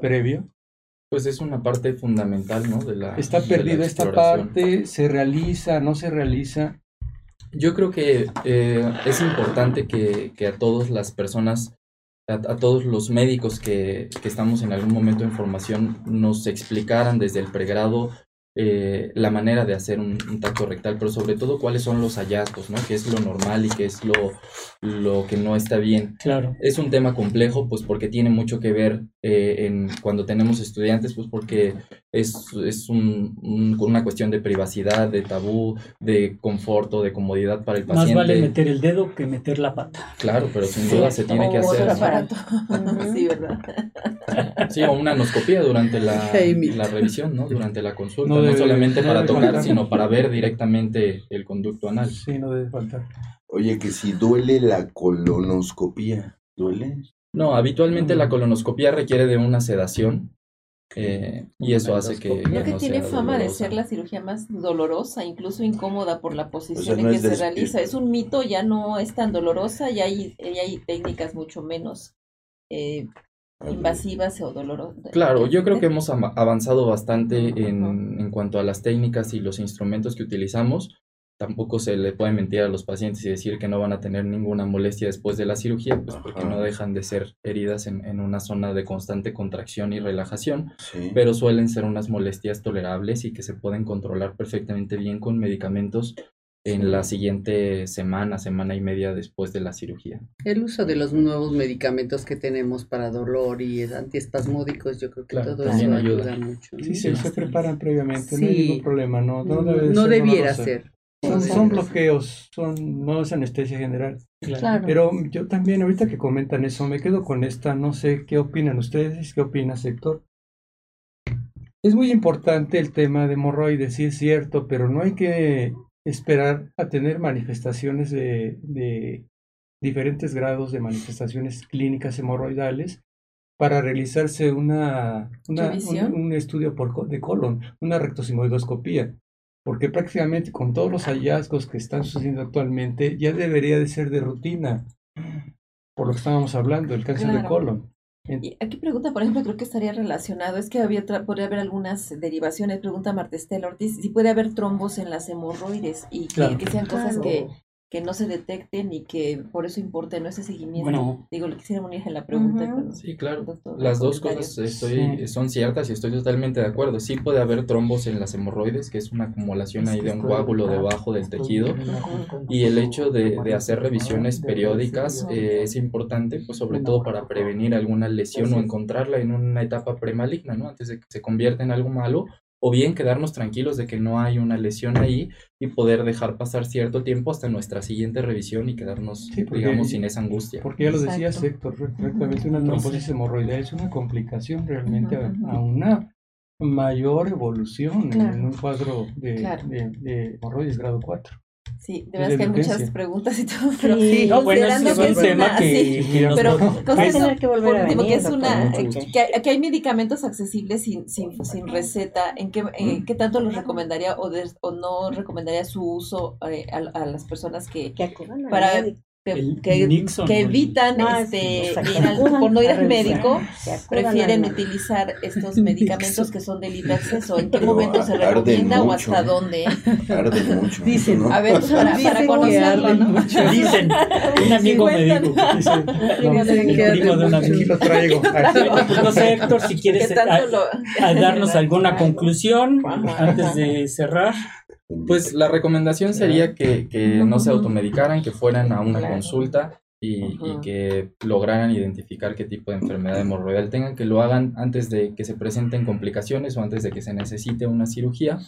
previo? Pues es una parte fundamental, ¿no? De la, Está perdida esta parte, se realiza, no se realiza. Yo creo que eh, es importante que, que, a todas las personas, a, a todos los médicos que, que, estamos en algún momento en formación, nos explicaran desde el pregrado eh, la manera de hacer un, un, tacto rectal, pero sobre todo cuáles son los hallazgos, ¿no? ¿Qué es lo normal y qué es lo, lo que no está bien? Claro. Es un tema complejo, pues porque tiene mucho que ver eh, en cuando tenemos estudiantes, pues porque es, es un, un, una cuestión de privacidad, de tabú, de conforto, de comodidad para el paciente. Más vale meter el dedo que meter la pata. Claro, pero sin duda se tiene que hacer. aparato. sí, ¿verdad? Sí, o una anoscopía durante la, la revisión, ¿no? Durante la consulta. No, no solamente para tocar, faltar. sino para ver directamente el conducto anal. Sí, no debe faltar. Oye, que si duele la colonoscopía, ¿duele? No, habitualmente la colonoscopía requiere de una sedación. Eh, y eso hace que. Creo que, no tiene fama dolorosa. de ser la cirugía más dolorosa, incluso incómoda por la posición o sea, no en que se realiza. Es un mito, ya no es tan dolorosa, ya hay, ya hay técnicas mucho menos eh, invasivas o dolorosas. Claro, yo creo que hemos avanzado bastante en, en, cuanto a las técnicas y los instrumentos que utilizamos. Tampoco se le puede mentir a los pacientes y decir que no van a tener ninguna molestia después de la cirugía, pues porque no dejan de ser heridas en, en una zona de constante contracción y relajación, sí. pero suelen ser unas molestias tolerables y que se pueden controlar perfectamente bien con medicamentos en la siguiente semana, semana y media después de la cirugía. El uso de los nuevos medicamentos que tenemos para dolor y antiespasmódicos, yo creo que claro, todo eso ayuda. ayuda, mucho. Sí, sí, se preparan previamente, sí. no hay ningún problema, no, no, debe no ser debiera ser. Son, son, bloqueos, son, no es anestesia general. Claro. Pero yo también, ahorita que comentan eso, me quedo con esta, no sé qué opinan ustedes, qué opinas, Héctor. Es muy importante el tema de hemorroides, sí es cierto, pero no hay que esperar a tener manifestaciones de, de diferentes grados de manifestaciones clínicas hemorroidales para realizarse una, una un, un, estudio por, de colon, una rectosimoidoscopía porque prácticamente con todos los hallazgos que están sucediendo actualmente ya debería de ser de rutina, por lo que estábamos hablando, el cáncer claro. de colon. Y aquí pregunta, por ejemplo, creo que estaría relacionado, es que había podría haber algunas derivaciones, pregunta Martestel Ortiz, si puede haber trombos en las hemorroides y que, claro. que sean cosas claro. que, que no se detecten y que por eso importa no ese seguimiento. Bueno, Digo, le quisiera unir en la pregunta. Uh -huh. sí, claro. Doctor, Las dos cosas estoy, sí. son ciertas y estoy totalmente de acuerdo. Sí puede haber trombos en las hemorroides, que es una acumulación ahí de un coágulo debajo del tejido. Y el hecho de, de hacer revisiones periódicas eh, es importante, pues sobre todo para prevenir alguna lesión o encontrarla en una etapa premaligna, ¿no? Antes de que se convierta en algo malo o bien quedarnos tranquilos de que no hay una lesión ahí y poder dejar pasar cierto tiempo hasta nuestra siguiente revisión y quedarnos, sí, porque, digamos, sin esa angustia. Porque ya lo decías, Héctor, correctamente, una trombosis hemorroidal es una complicación realmente a, a, una mayor evolución claro. en un cuadro de, claro. de, de hemorroides grado 4. Sí, de verdad es que hay muchas preguntas y todo, pero sí, no, bueno, es, es un tema que, sí, pero cosas tener que volver a venir, que es una que, que, hay medicamentos accesibles sin, sin, sin receta, ¿en qué, eh, qué tanto los recomendaría o, de, o no recomendaría su uso eh, a, a, las personas que, que para que, que, Nixon, que, evitan no, este, ir al, por no ir al médico, prefieren utilizar estos medicamentos que son de libre acceso. ¿En qué momento se recomienda o hasta dónde? Mucho, Dicen, ¿no? a ver, para, para conocerlo, ¿no? Dicen, un amigo me dijo, dice, no, primo de un amigo. lo traigo. No sé, Héctor, si quieres a, a darnos alguna conclusión antes de cerrar. Pues la recomendación sería que, que no se automedicaran, que fueran a una consulta y, y, que lograran identificar qué tipo de enfermedad hemorroidal tengan, que lo hagan antes de que se presenten complicaciones o antes de que se necesite una cirugía.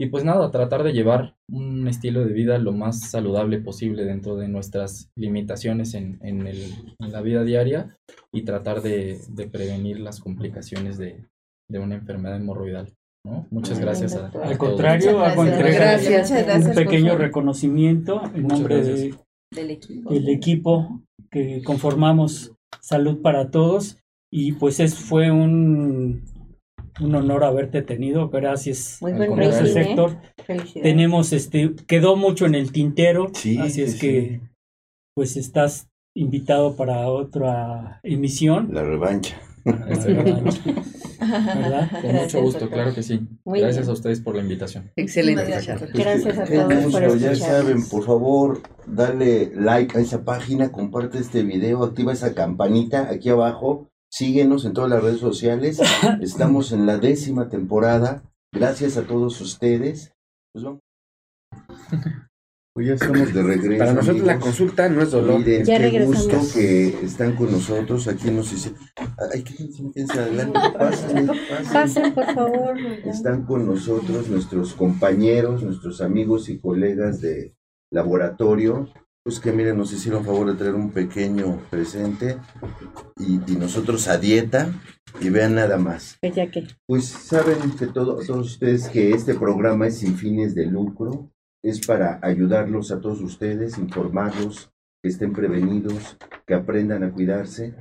Y pues nada, tratar de llevar un estilo de vida lo más saludable posible dentro de nuestras limitaciones en, en, el, en la vida diaria y tratar de, de prevenir las complicaciones de, de una enfermedad hemorroidal. ¿No? Muchas gracias. A, a Al contrario, hago entrega un pequeño reconocimiento en nombre de, del, equipo. que conformamos Salud para Todos y pues es, fue un un honor haberte tenido. Gracias. Muy buen Gracias. Héctor. Tenemos este, quedó mucho en el tintero, Sí, así es sí, que pues estás invitado para otra emisión. La revancha. ¿Verdad? Con Gracias, mucho gusto, doctor. claro que sí. Muy Gracias bien. a ustedes por la invitación. Excelente charla. Gracias a todos por ya saben, por favor, dale like a esa página, comparte este video, activa esa campanita aquí abajo, síguenos en todas las redes sociales. Estamos en la décima temporada. Gracias a todos ustedes. Pues vamos. Pues ya estamos de regreso. Para nosotros la consulta no es dolor. Miren, Ya qué regresamos. gusto que están con nosotros. Aquí nos dice. Ay, quédense, quédense adelante. Pasen, pasen. Pasen, por favor. Están con nosotros nuestros compañeros, nuestros amigos y colegas de laboratorio. Pues que miren, nos hicieron favor de traer un pequeño presente y, y nosotros a dieta y vean nada más. Pues ya que. Pues saben que todo- todos ustedes que este programa es sin fines de lucro, es para ayudarlos a todos ustedes, informarlos, que estén prevenidos, que aprendan a cuidarse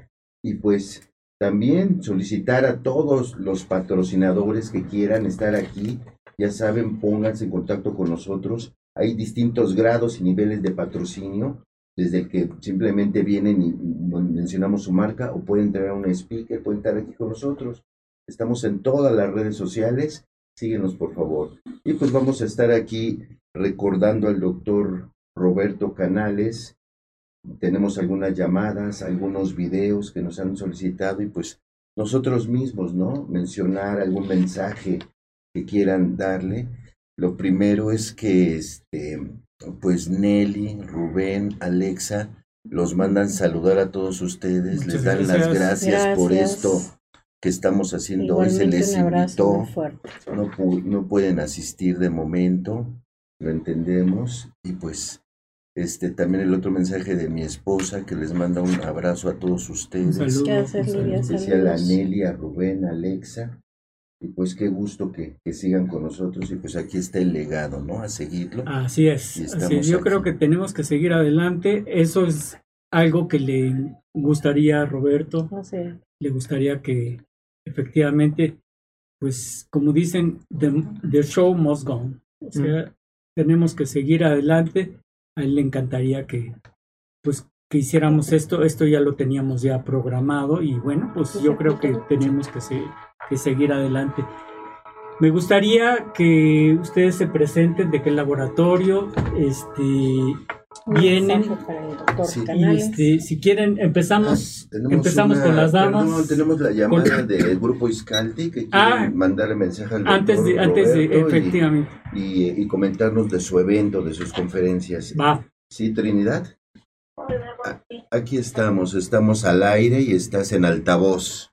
y pues también solicitar a todos los patrocinadores que quieran estar aquí, ya saben, pónganse en contacto con nosotros. Hay distintos grados y niveles de patrocinio, desde que simplemente vienen y mencionamos su marca o pueden traer un speaker, pueden estar aquí con nosotros. Estamos en todas las redes sociales. Síguenos, por favor. Y pues vamos a estar aquí recordando al doctor Roberto Canales. Tenemos algunas llamadas, algunos videos que nos han solicitado y pues nosotros mismos, ¿no? Mencionar algún mensaje que quieran darle. Lo primero es que, este, pues Nelly, Rubén, Alexa, los mandan saludar a todos ustedes, les dan las gracias. gracias por Gracias. esto que estamos haciendo hoy. Se Igualmente les un abrazo invitó muy fuerte. no, pu- no pueden asistir de momento, lo entendemos. Y pues, este también el otro mensaje de mi esposa que les manda un abrazo a todos ustedes, saludo. Gracias, un Lidia. saludo. especial a saludos. Nelly, a Rubén, a Alexa. Y pues qué gusto que, que sigan con nosotros y pues aquí está el legado, ¿no? A seguirlo. Así es, así es. Yo aquí. creo que tenemos que seguir adelante. Eso es algo que le gustaría a Roberto, No sé. le gustaría que efectivamente, pues como dicen, the, the show must go. on. O sea, tenemos que seguir adelante. A él le encantaría que, pues, que hiciéramos esto. Esto ya lo teníamos ya programado y bueno, pues yo creo que tenemos que, se- que seguir adelante. Me gustaría que ustedes se presenten de qué laboratorio, este, Vienen. Sí. y este, si quieren empezamos, Tenemos empezamos una- con las damas. perdón, tenemos la llamada Con- del grupo Iscaldi que quieren Ah. mandarle mensaje al Antes de, doctor antes de, Roberto y- efectivamente, y, y comentarnos de su evento, de sus conferencias. va. Sí, Trinidad. A- Aquí estamos, estamos al aire y estás en altavoz.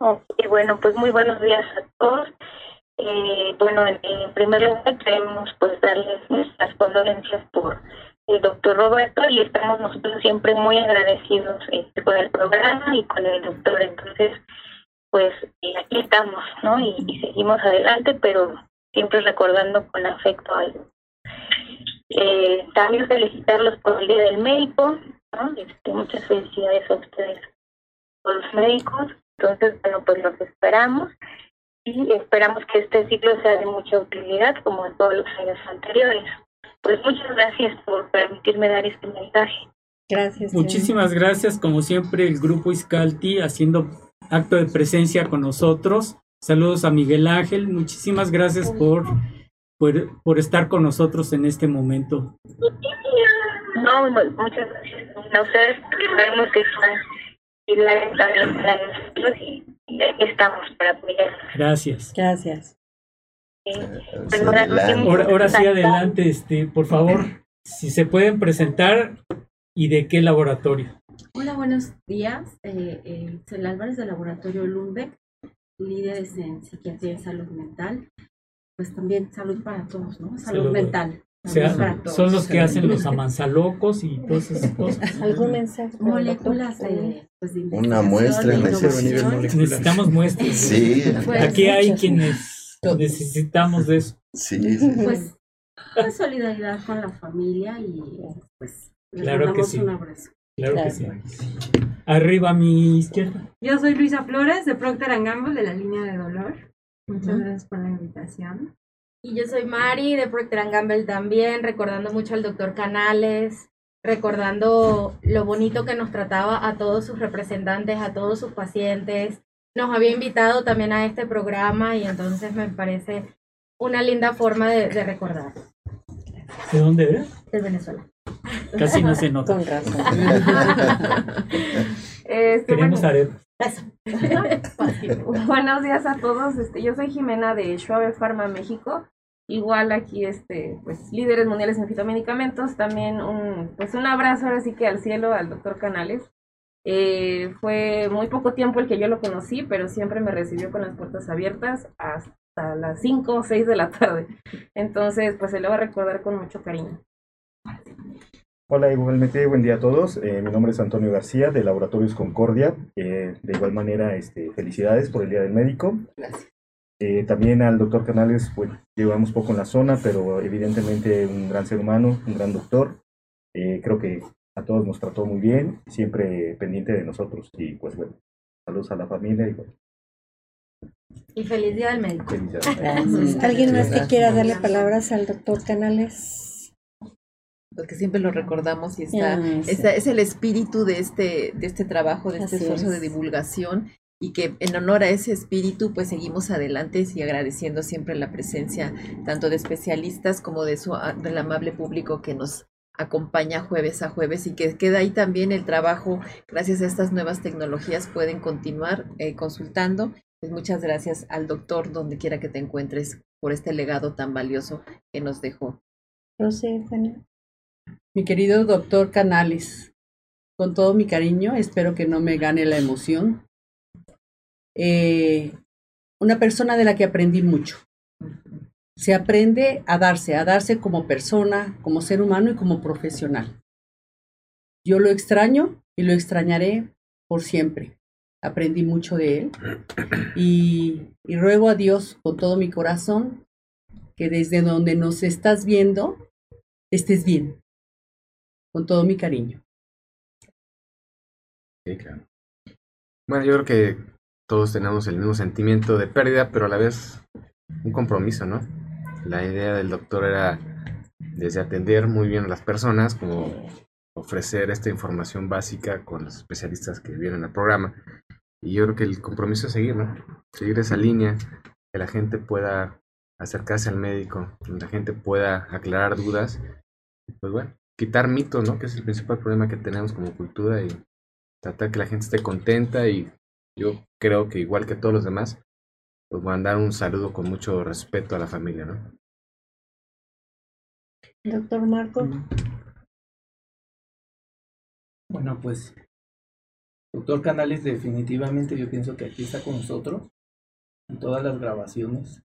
Oh, y bueno, pues muy buenos días a todos. Eh, bueno, en, en primer lugar queremos pues darles nuestras condolencias por el doctor Roberto y estamos nosotros siempre muy agradecidos este, con el programa y con el doctor. Entonces, pues eh, aquí estamos, ¿no? Y, seguimos adelante, pero siempre recordando con afecto a él. Eh, también felicitarlos por el Día del Médico, ¿no? Este, muchas felicidades a ustedes, por los médicos. Entonces, bueno, pues los esperamos y esperamos que este ciclo sea de mucha utilidad como todos los años anteriores. Pues muchas gracias por permitirme dar este mensaje. Gracias. Muchísimas gracias, como siempre, el grupo Iscalti haciendo acto de presencia con nosotros. Saludos a Miguel Ángel, muchísimas gracias por, por, por estar con nosotros en este momento. No, mu- muchas gracias a ustedes, porque sabemos que son y, y aquí estamos para apoyarlos. Gracias. Gracias. Pues, ahora sí, adelante, este, por favor, si se pueden presentar y de qué laboratorio. Hola, buenos días. Eh, eh, soy Álvarez del Laboratorio Lundbeck, líderes en psiquiatría y salud mental. Pues también salud para todos, ¿no? Salud, Salud. mental. O sea, son los que hacen los amansalocos y todas esas cosas. ¿Algún mensaje? Moléculas de, pues, de Una muestra de nivel molecular. Necesitamos muestras. Sí, Pues, Aquí hay muchas. quienes necesitamos de eso. sí, sí. Pues, pues, solidaridad con la familia y pues les Claro que sí. un abrazo. Claro que sí. Arriba a mi izquierda. Yo soy Luisa Flores de Procter Gamble de la línea de dolor. Muchas gracias por la invitación. Y yo soy Mari de Procter Gamble también, recordando mucho al doctor Canales, recordando lo bonito que nos trataba a todos sus representantes, a todos sus pacientes. Nos había invitado también a este programa y entonces me parece una linda forma de, recordar. ¿De dónde eres? De Venezuela. Casi no se nota. Con razón. este, Queremos saber. Buenos días a todos. Este, yo soy Jimena de Schwabe Pharma México. Igual aquí, este, pues, líderes mundiales en fitomedicamentos. También un, pues, un abrazo ahora sí que al cielo al doctor Canales. Eh, fue muy poco tiempo el que yo lo conocí, pero siempre me recibió con las puertas abiertas hasta las 5 o 6 de la tarde. Entonces, pues se lo va a recordar con mucho cariño. Hola, igualmente buen día a todos. Eh, mi nombre es Antonio García de Laboratorios Concordia. Eh, de igual manera, este, felicidades por el Día del Médico. Gracias. Eh, también al doctor Canales, pues llevamos poco en la zona, pero evidentemente un gran ser humano, un gran doctor. Eh, creo que a todos nos trató muy bien, siempre pendiente de nosotros. Y pues bueno, saludos a la familia. Y, y feliz día del médico. ¿Alguien más que quiera darle palabras al doctor Canales? Porque siempre lo recordamos y está, es el espíritu de este, de este trabajo, de este esfuerzo de divulgación y que en honor a ese espíritu pues seguimos adelante y agradeciendo siempre la presencia tanto de especialistas como de su ah, del amable público que nos acompaña jueves a jueves y que queda ahí también el trabajo. Gracias a estas nuevas tecnologías pueden continuar eh, consultando. Pues muchas gracias al doctor donde quiera que te encuentres por este legado tan valioso que nos dejó. Mi querido doctor Canales con todo mi cariño espero que no me gane la emoción. Eh, una persona de la que aprendí mucho. Se aprende a darse, a darse como persona, como ser humano y como profesional. Yo lo extraño y lo extrañaré por siempre. Aprendí mucho de él y, ruego a Dios con todo mi corazón que desde donde nos estás viendo estés bien. Con todo mi cariño. Sí, claro. Bueno, yo creo que todos tenemos el mismo sentimiento de pérdida, pero a la vez un compromiso, ¿no? La idea del doctor era desde atender muy bien a las personas, como ofrecer esta información básica con los especialistas que vienen al programa. Y yo creo que el compromiso es seguir, ¿no? Seguir esa línea, que la gente pueda acercarse al médico, que la gente pueda aclarar dudas. Pues bueno, quitar mitos, ¿no? Que es el principal problema que tenemos como cultura y tratar que la gente esté contenta y yo creo que igual que todos los demás, pues mandar un saludo con mucho respeto a la familia, ¿no? Doctor Marco. Bueno, pues, doctor Canales, definitivamente yo pienso que aquí está con nosotros en todas las grabaciones.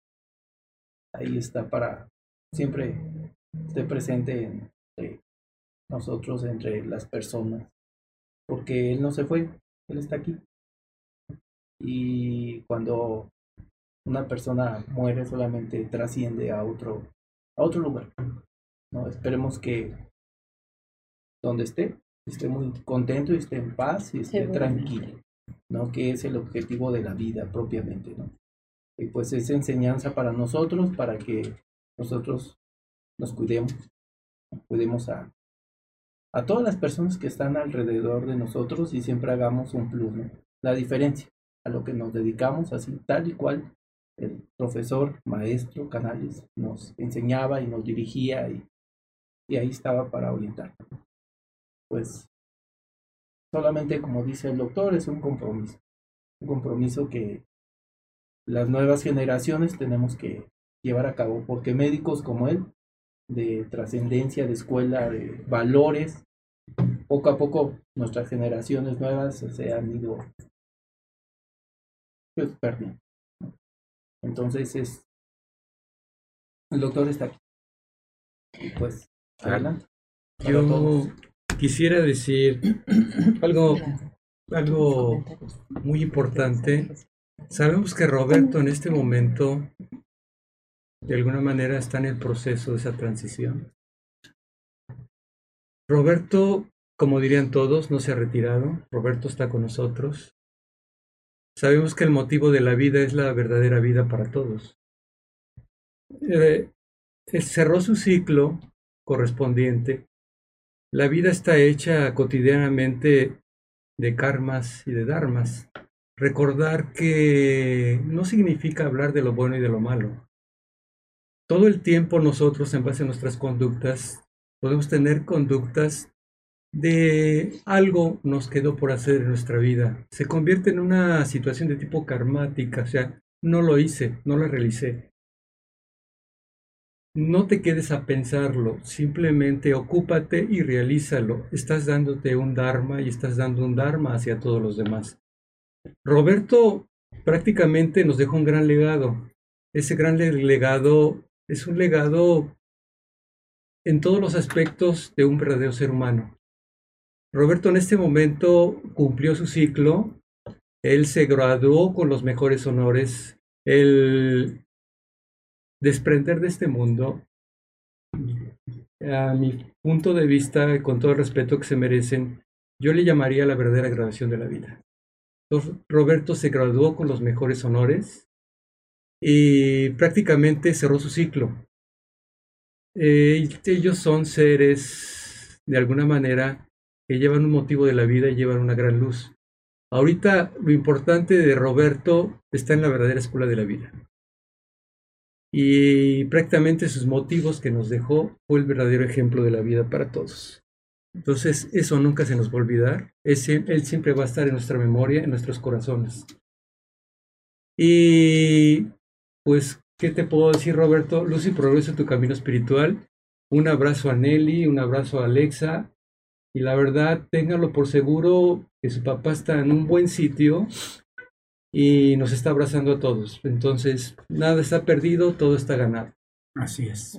Ahí está para siempre esté presente entre nosotros, entre las personas, porque él no se fue, él está aquí y cuando una persona muere solamente trasciende a otro a otro lugar no esperemos que donde esté esté muy contento y esté en paz y esté tranquilo no que es el objetivo de la vida propiamente no y pues es enseñanza para nosotros para que nosotros nos cuidemos cuidemos a a todas las personas que están alrededor de nosotros y siempre hagamos un plus, ¿no? La diferencia a lo que nos dedicamos, así tal y cual el profesor, maestro Canales nos enseñaba y nos dirigía y, y ahí estaba para orientar. Pues solamente como dice el doctor, es un compromiso, un compromiso que las nuevas generaciones tenemos que llevar a cabo, porque médicos como él, de trascendencia, de escuela, de valores, poco a poco nuestras generaciones nuevas se han ido pues perdí. Entonces es el doctor está aquí. Y pues adelante. Yo quisiera decir algo algo muy importante. Sabemos que Roberto en este momento de alguna manera está en el proceso de esa transición. Roberto, como dirían todos, no se ha retirado. Roberto está con nosotros sabemos que el motivo de la vida es la verdadera vida para todos. Eh, cerró su ciclo correspondiente. La vida está hecha cotidianamente de karmas y de dharmas. Recordar que no significa hablar de lo bueno y de lo malo. Todo el tiempo nosotros, en base a nuestras conductas, podemos tener conductas de algo nos quedó por hacer en nuestra vida. Se convierte en una situación de tipo karmática, o sea, no lo hice, no lo realicé. No te quedes a pensarlo, simplemente ocúpate y realízalo. Estás dándote un Dharma y estás dando un Dharma hacia todos los demás. Roberto prácticamente nos dejó un gran legado. Ese gran legado es un legado en todos los aspectos de un verdadero ser humano. Roberto en este momento cumplió su ciclo, él se graduó con los mejores honores, el desprender de este mundo, a mi punto de vista, con todo el respeto que se merecen, yo le llamaría la verdadera graduación de la vida. Roberto se graduó con los mejores honores y prácticamente cerró su ciclo. Eh, ellos son seres, de alguna manera, que llevan un motivo de la vida y llevan una gran luz. Ahorita lo importante de Roberto está en la verdadera escuela de la vida. Y prácticamente sus motivos que nos dejó fue el verdadero ejemplo de la vida para todos. Entonces, eso nunca se nos va a olvidar. él siempre va a estar en nuestra memoria, en nuestros corazones. Y pues, ¿qué te puedo decir, Roberto? Luz y progreso en tu camino espiritual. Un abrazo a Nelly, un abrazo a Alexa, y la verdad, ténganlo por seguro que su papá está en un buen sitio y nos está abrazando a todos. Entonces, nada está perdido, todo está ganado. Así es.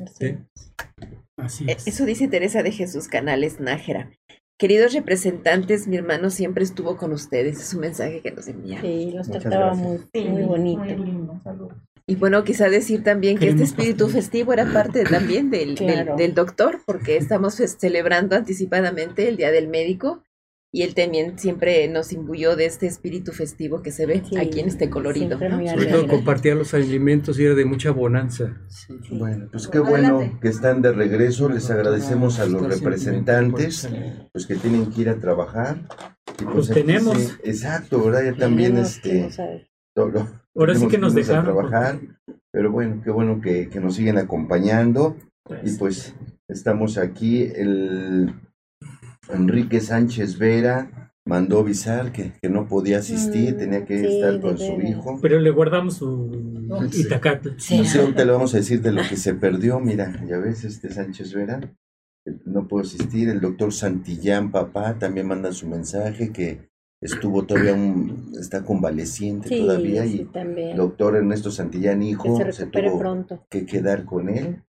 Así e, Eso dice Teresa de Jesús Canales Nájera. Queridos representantes, mi hermano siempre estuvo con ustedes. Es un mensaje que nos envía. Sí, los trataba muy, muy bonito. Y bueno, quizá decir también que este espíritu festivo era parte también del, del, doctor, porque estamos celebrando anticipadamente el Día del Médico y él también siempre nos imbuyó de este espíritu festivo que se ve aquí en este colorido. Sobre todo compartía los alimentos y era de mucha bonanza. Bueno, pues qué bueno que están de regreso. Les agradecemos a los representantes pues que tienen que ir a trabajar. Y pues, tenemos. exacto, ¿verdad? Ya también este... Ahora sí que nos dejaron. trabajar, pero bueno, qué bueno que, que nos siguen acompañando. y pues, pues estamos aquí. El Enrique Sánchez Vera mandó avisar que, que no podía asistir, mm, tenía que estar con su hijo. Pero le guardamos su itacate. No sé dónde le vamos a decir de lo que se perdió. Mira, ya ves, este Sánchez Vera no puedo asistir. El doctor Santillán, papá, también manda su mensaje que estuvo todavía un, está convaleciente todavía y el doctor Ernesto Santillán hijo se, tuvo que quedar con él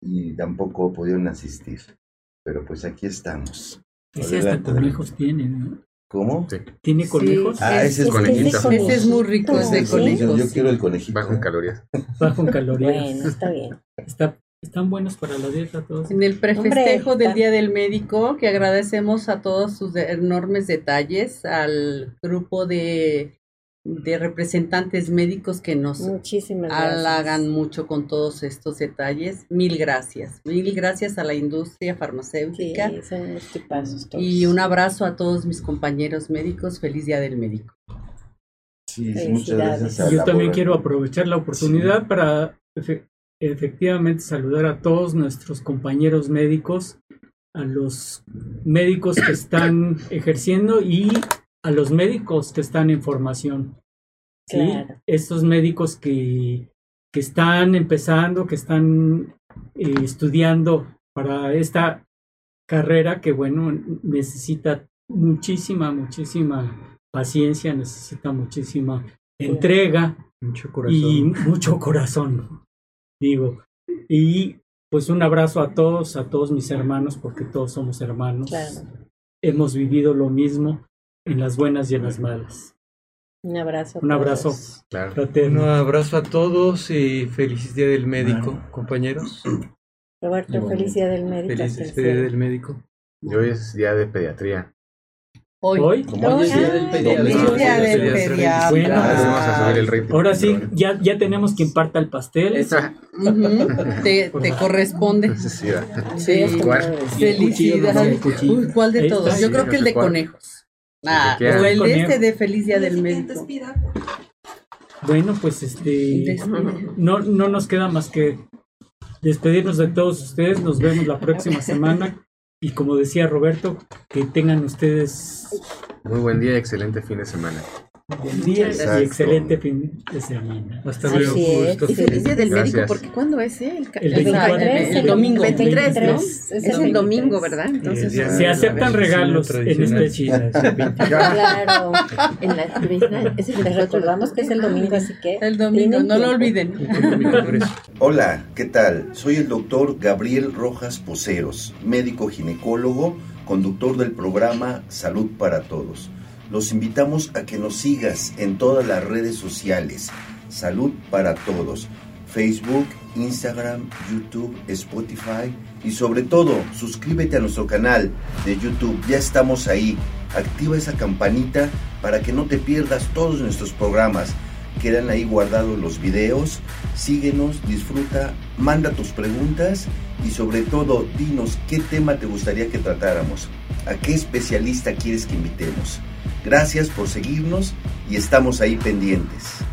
y tampoco pudieron asistir. Pero pues aquí estamos. Ese hasta conejos tiene, ¿no? ¿Cómo? ¿Tiene conejos? Ah, ese es conejito. Ese es muy rico, ese de conejos. Yo, quiero el conejito. Bajo en calorías. Bajo en calorías. Bueno, está bien. Está están buenos para la dieta todos. En el prefestejo del Día del Médico, que agradecemos a todos sus enormes detalles, al grupo de, de representantes médicos que nos halagan mucho con todos estos detalles. Mil gracias. Mil gracias a la industria farmacéutica. Sí, son unos tipazos todos. Y un abrazo a todos mis compañeros médicos. Feliz Día del Médico. Sí, muchas gracias. Yo también quiero aprovechar la oportunidad para efectivamente saludar a todos nuestros compañeros médicos, a los médicos que están ejerciendo y a los médicos que están en formación. ¿sí? Estos médicos que, que, están empezando, que están eh, estudiando para esta carrera que, bueno, necesita muchísima, muchísima paciencia, necesita muchísima entrega y mucho corazón digo. Y pues un abrazo a todos, a todos mis hermanos, porque todos somos hermanos. Hemos vivido lo mismo en las buenas y en las malas. Un abrazo. Un abrazo. Un abrazo a todos y feliz día del médico, compañeros. Roberto, feliz día del médico. Feliz día del médico. Y hoy es día de pediatría. Hoy. Hoy. Como es día del pediatra. Es día del pediatra. Bueno, vamos a subir el rating. ahora sí, ya, ya tenemos quien parta el pastel. Ujú, Te, te corresponde. Sí. ¿Cuál? Uy, ¿Cuál de todos? Yo creo que el de conejos. Ah, o el de este de Feliz Día del Médico. Bueno, pues este no, no nos queda más que despedirnos de todos ustedes. Nos vemos la próxima semana. Y como decía Roberto, que tengan ustedes Muy buen día excelente fin de semana. Buen día Exacto. y excelente fin de semana. Hasta Así luego. es. Y feliz día del Gracias. médico, porque ¿cuándo es? Eh? El, El el 24. 23, El domingo. 23, ¿no? 23. Es el domingo, ¿verdad? Entonces, día Se aceptan regalos en tradicional este- china, es el 20. Claro. en la es el Te 24, recordamos que es el domingo, así que. El domingo, no lo olviden. Hola, ¿qué tal? Soy el doctor Gabriel Rojas Poceros, médico ginecólogo, conductor del programa Salud para Todos. Los invitamos a que nos sigas en todas las redes sociales. Salud para Todos. Facebook, Instagram, YouTube, Spotify y sobre todo suscríbete a nuestro canal de YouTube. Ya estamos ahí. Activa esa campanita para que no te pierdas todos nuestros programas. Quedan ahí guardados los videos. Síguenos, disfruta, manda tus preguntas y sobre todo dinos qué tema te gustaría que tratáramos. ¿A qué especialista quieres que invitemos? Gracias por seguirnos y estamos ahí pendientes.